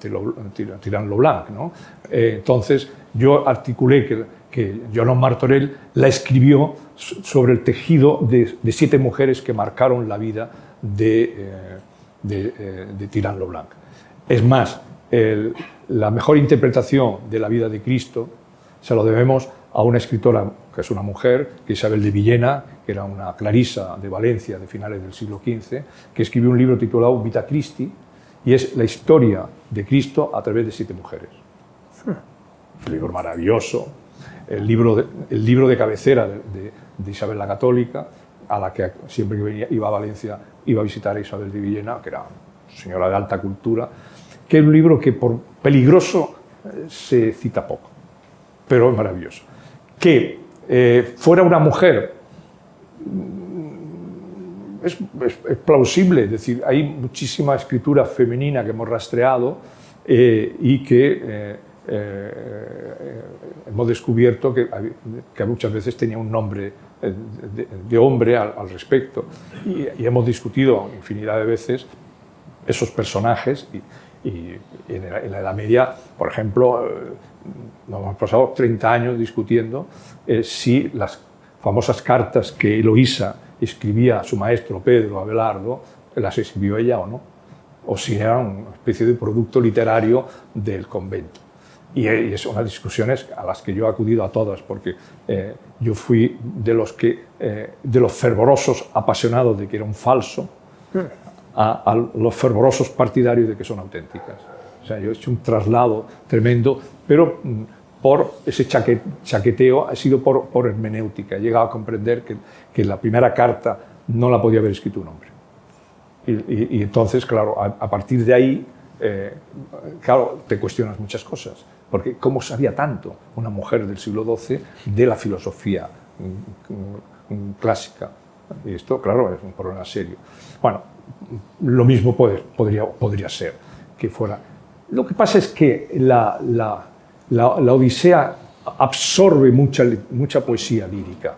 Leblanc. ¿no? Eh, entonces, yo articulé que, que Martorell la escribió sobre el tejido de, siete mujeres que marcaron la vida de, eh, de, eh, Tirán Leblanc. Es más, la mejor interpretación de la vida de Cristo se lo debemos a una escritora que es una mujer, que es Isabel de Villena, que era una clarisa de Valencia de finales del siglo XV, que escribió un libro titulado Vita Christi, y es la historia de Cristo a través de siete mujeres. Un libro maravilloso, el libro de, el libro de cabecera de, de, de, Isabel la Católica, a la que siempre que venía, iba a Valencia iba a visitar a Isabel de Villena, que era señora de alta cultura, que es un libro que por peligroso eh, se cita poco, pero es maravilloso. Que eh, fuera una mujer es, plausible, es decir, hay muchísima escritura femenina que hemos rastreado eh, y que eh, hemos descubierto que, muchas veces tenía un nombre de, hombre al, respecto. Y, hemos discutido infinidad de veces esos personajes y en, la, en, la, Edad Media, por ejemplo, nos hemos pasado 30 años discutiendo si las famosas cartas que Eloísa escribía a su maestro Pedro Abelardo, las escribió ella o no, o si era una especie de producto literario del convento. Y, y es unas discusiones a las que yo he acudido a todas, porque eh, yo fui de los, que, eh, de los fervorosos apasionados de que era un falso, a, los fervorosos partidarios de que son auténticas. O sea, yo he hecho un traslado tremendo, pero por ese chaqueteo, ha sido por, por hermenéutica. He llegado a comprender que, que, la primera carta no la podía haber escrito un hombre. Y, entonces, claro, a, a, partir de ahí, eh, claro, te cuestionas muchas cosas. Porque ¿cómo sabía tanto una mujer del siglo XII de la filosofía mm, mm, clásica? Y esto, claro, es un problema serio. Bueno, lo mismo podría, podría ser que fuera. Lo que pasa es que la, la la, la Odisea absorbe mucha, mucha poesía lírica.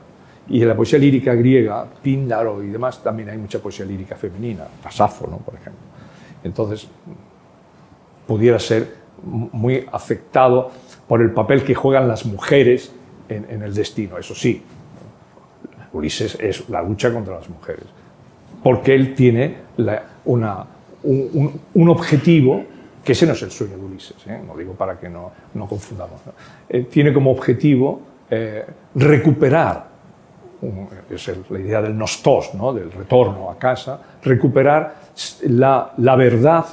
Y en la poesía lírica griega, Píndaro y demás, también hay mucha poesía lírica femenina, Pasafo, ¿no? por ejemplo. Entonces, pudiera ser muy afectado por el papel que juegan las mujeres en, en el destino. Eso sí, Ulises es la lucha contra las mujeres, porque él tiene la, una, un, un, un, objetivo que ese no es el sueño de Ulises, ¿eh? no digo para que no, no confundamos, eh, tiene como objetivo eh, recuperar, es la idea del nostos, ¿no? del retorno a casa, recuperar la, la verdad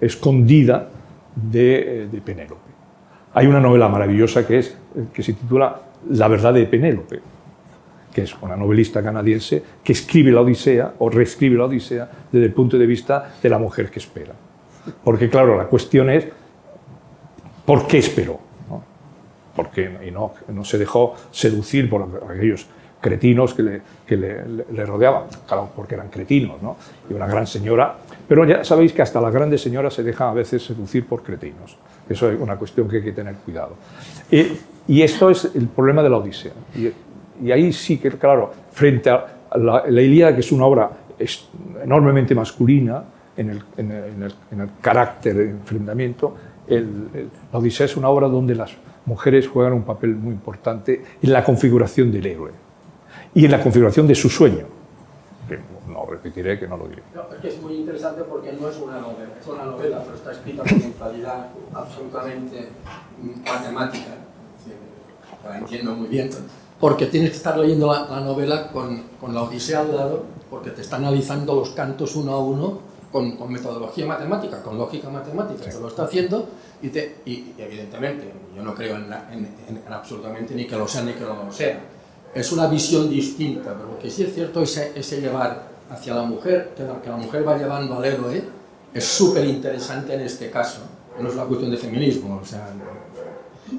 escondida de, de Penélope. Hay una novela maravillosa que, es, que se titula La verdad de Penélope, que es una novelista canadiense que escribe la Odisea o reescribe la Odisea desde el punto de vista de la mujer que espera. Porque claro, la cuestión es, ¿por qué esperó? ¿No? ¿Por qué? Y no, no se dejó seducir por aquellos cretinos que le, que le, le, rodeaban, claro, porque eran cretinos, ¿no? Y una gran señora, pero ya sabéis que hasta las grandes señoras se dejan a veces seducir por cretinos. Eso es una cuestión que hay que tener cuidado. Y, y esto es el problema de la Odisea. Y, y ahí sí que, claro, frente a la, la Ilíada, que es una obra enormemente masculina, en el, en el, en el, en el carácter de enfrentamiento, la Odisea es una obra donde las mujeres juegan un papel muy importante en la configuración del héroe y en la configuración de su sueño. Que no repetiré, que no lo diré. No, es que es muy interesante porque no es una novela, es una novela, pero está escrita con una calidad absolutamente matemática, la entiendo muy bien, porque tienes que estar leyendo la, la novela con, con, la Odisea al lado, porque te está analizando los cantos uno a uno con, con metodología matemática, con lógica matemática, sí. te lo está haciendo y, te, y, y evidentemente yo no creo en, la, en, en, en, absolutamente ni que lo sea ni que no lo sea. Es una visión distinta, pero lo que sí es cierto es ese, ese llevar hacia la mujer, que la, que la mujer va llevando al héroe, es súper interesante en este caso. No es una cuestión de feminismo, o sea,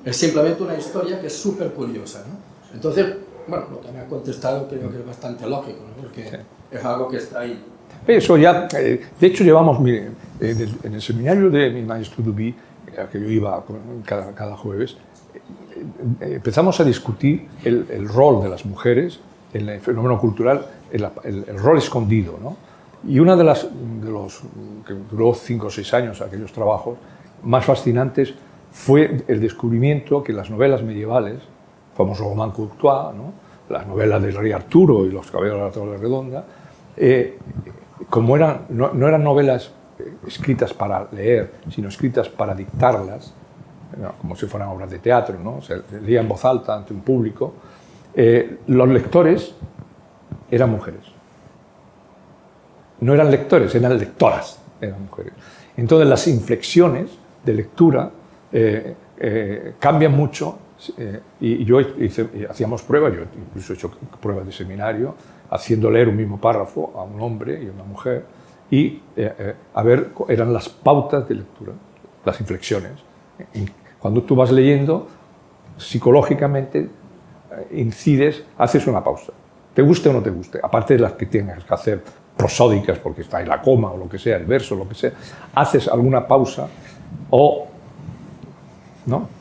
es simplemente una historia que es súper curiosa. ¿no? Entonces, bueno, lo que me ha contestado creo que es bastante lógico, ¿no? porque es algo que está ahí. Eso ya, eh, de hecho llevamos, mire, en el, en el seminario de mi maestro Dubí, que yo iba cada, cada jueves, eh, empezamos a discutir el, el, rol de las mujeres en el fenómeno cultural, el, el, el rol escondido. ¿no? Y uno de, las, de los que duró cinco o seis años aquellos trabajos más fascinantes fue el descubrimiento que las novelas medievales, famoso Roman Courtois, las novelas del rey Arturo y los caballeros de la Torre Redonda, eh, como eran, no, eran novelas escritas para leer, sino escritas para dictarlas, como si fueran obras de teatro, se leía en voz alta ante un público, eh, los lectores eran mujeres. No eran lectores, eran lectoras, eran mujeres. Entonces las inflexiones de lectura eh, eh, cambian mucho eh, y yo hice, hacíamos pruebas, yo incluso he hecho pruebas de seminario, haciendo leer un mismo párrafo a un hombre y a una mujer, y eh, eh, a ver, eran las pautas de lectura, las inflexiones. Cuando tú vas leyendo, psicológicamente incides, haces una pausa. Te guste o no te guste, aparte de las que tengas que hacer prosódicas, porque está en la coma o lo que sea, el verso, lo que sea, haces alguna pausa o, ¿no?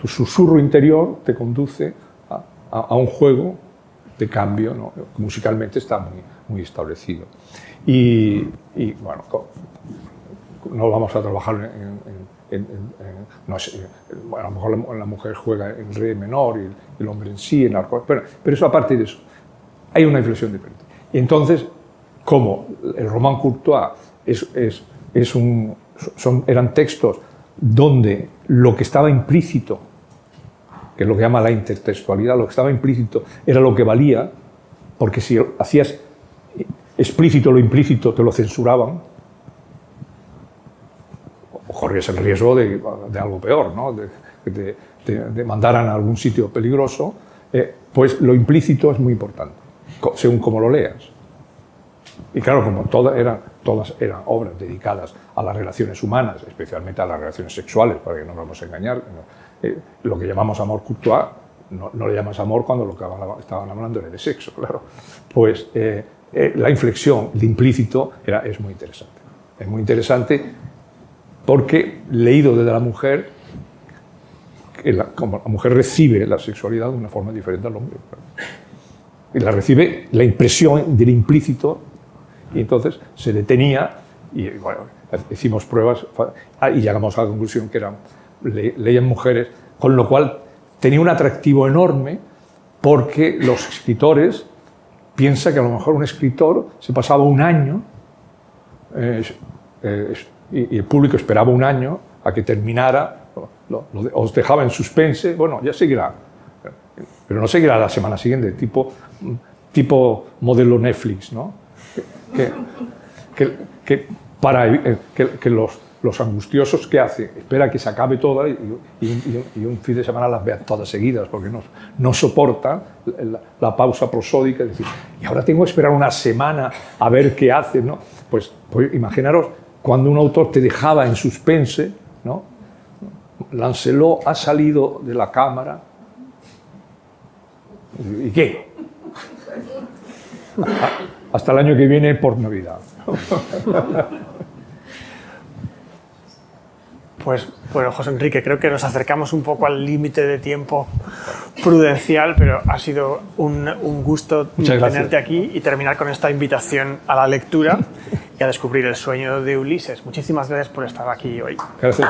Tu susurro interior te conduce a, a, a un juego de cambio, ¿no? musicalmente está muy, muy establecido. Y, y, bueno, no vamos a trabajar en, en, en, no sé, a lo mejor la, la, mujer juega en re menor y el, el hombre en sí, en arco, pero, pero eso aparte de eso, hay una inflexión diferente. Y entonces, como el Roman Courtois es, es, es un, son, eran textos donde lo que estaba implícito, que es lo que llama la intertextualidad, lo que estaba implícito era lo que valía, porque si hacías explícito lo implícito te lo censuraban, o corrías el riesgo de, algo peor, ¿no? de que te, mandaran a algún sitio peligroso, eh, pues lo implícito es muy importante, según cómo lo leas. Y claro, como todas eran, todas eran obras dedicadas a las relaciones humanas, especialmente a las relaciones sexuales, para que no nos vamos a engañar, eh, lo que llamamos amor courtois, no, no, le llamas amor cuando lo que estaban hablando era de sexo, claro. Pues eh, eh, la inflexión de implícito es muy interesante. Es muy interesante porque leído desde la mujer, la, como la mujer recibe la sexualidad de una forma diferente al hombre. Y la recibe la impresión del implícito y entonces se detenía y bueno, hicimos pruebas y llegamos a la conclusión que eran le, mujeres, con lo cual tenía un atractivo enorme porque los escritores piensa que a lo mejor un escritor se pasaba un año eh, eh, y, el público esperaba un año a que terminara, os dejaba en suspense, bueno, ya seguirá, pero no seguirá la semana siguiente, tipo, tipo modelo Netflix, ¿no? Que, que, para eh, que, los, los, angustiosos que hace, espera que se acabe todo y, un fin de semana las vea todas seguidas, porque no, no soportan la, pausa prosódica, es decir, y ahora tengo que esperar una semana a ver qué hace, ¿no? Pues, pues imaginaros cuando un autor te dejaba en suspense, ¿no? Lancelot ha salido de la cámara. ¿Y qué? Hasta el año que viene por Navidad. Pues bueno, José Enrique, creo que nos acercamos un poco al límite de tiempo prudencial, pero ha sido un, un gusto tenerte aquí y terminar con esta invitación a la lectura y a descubrir el sueño de Ulises. Muchísimas gracias por estar aquí hoy. Gracias.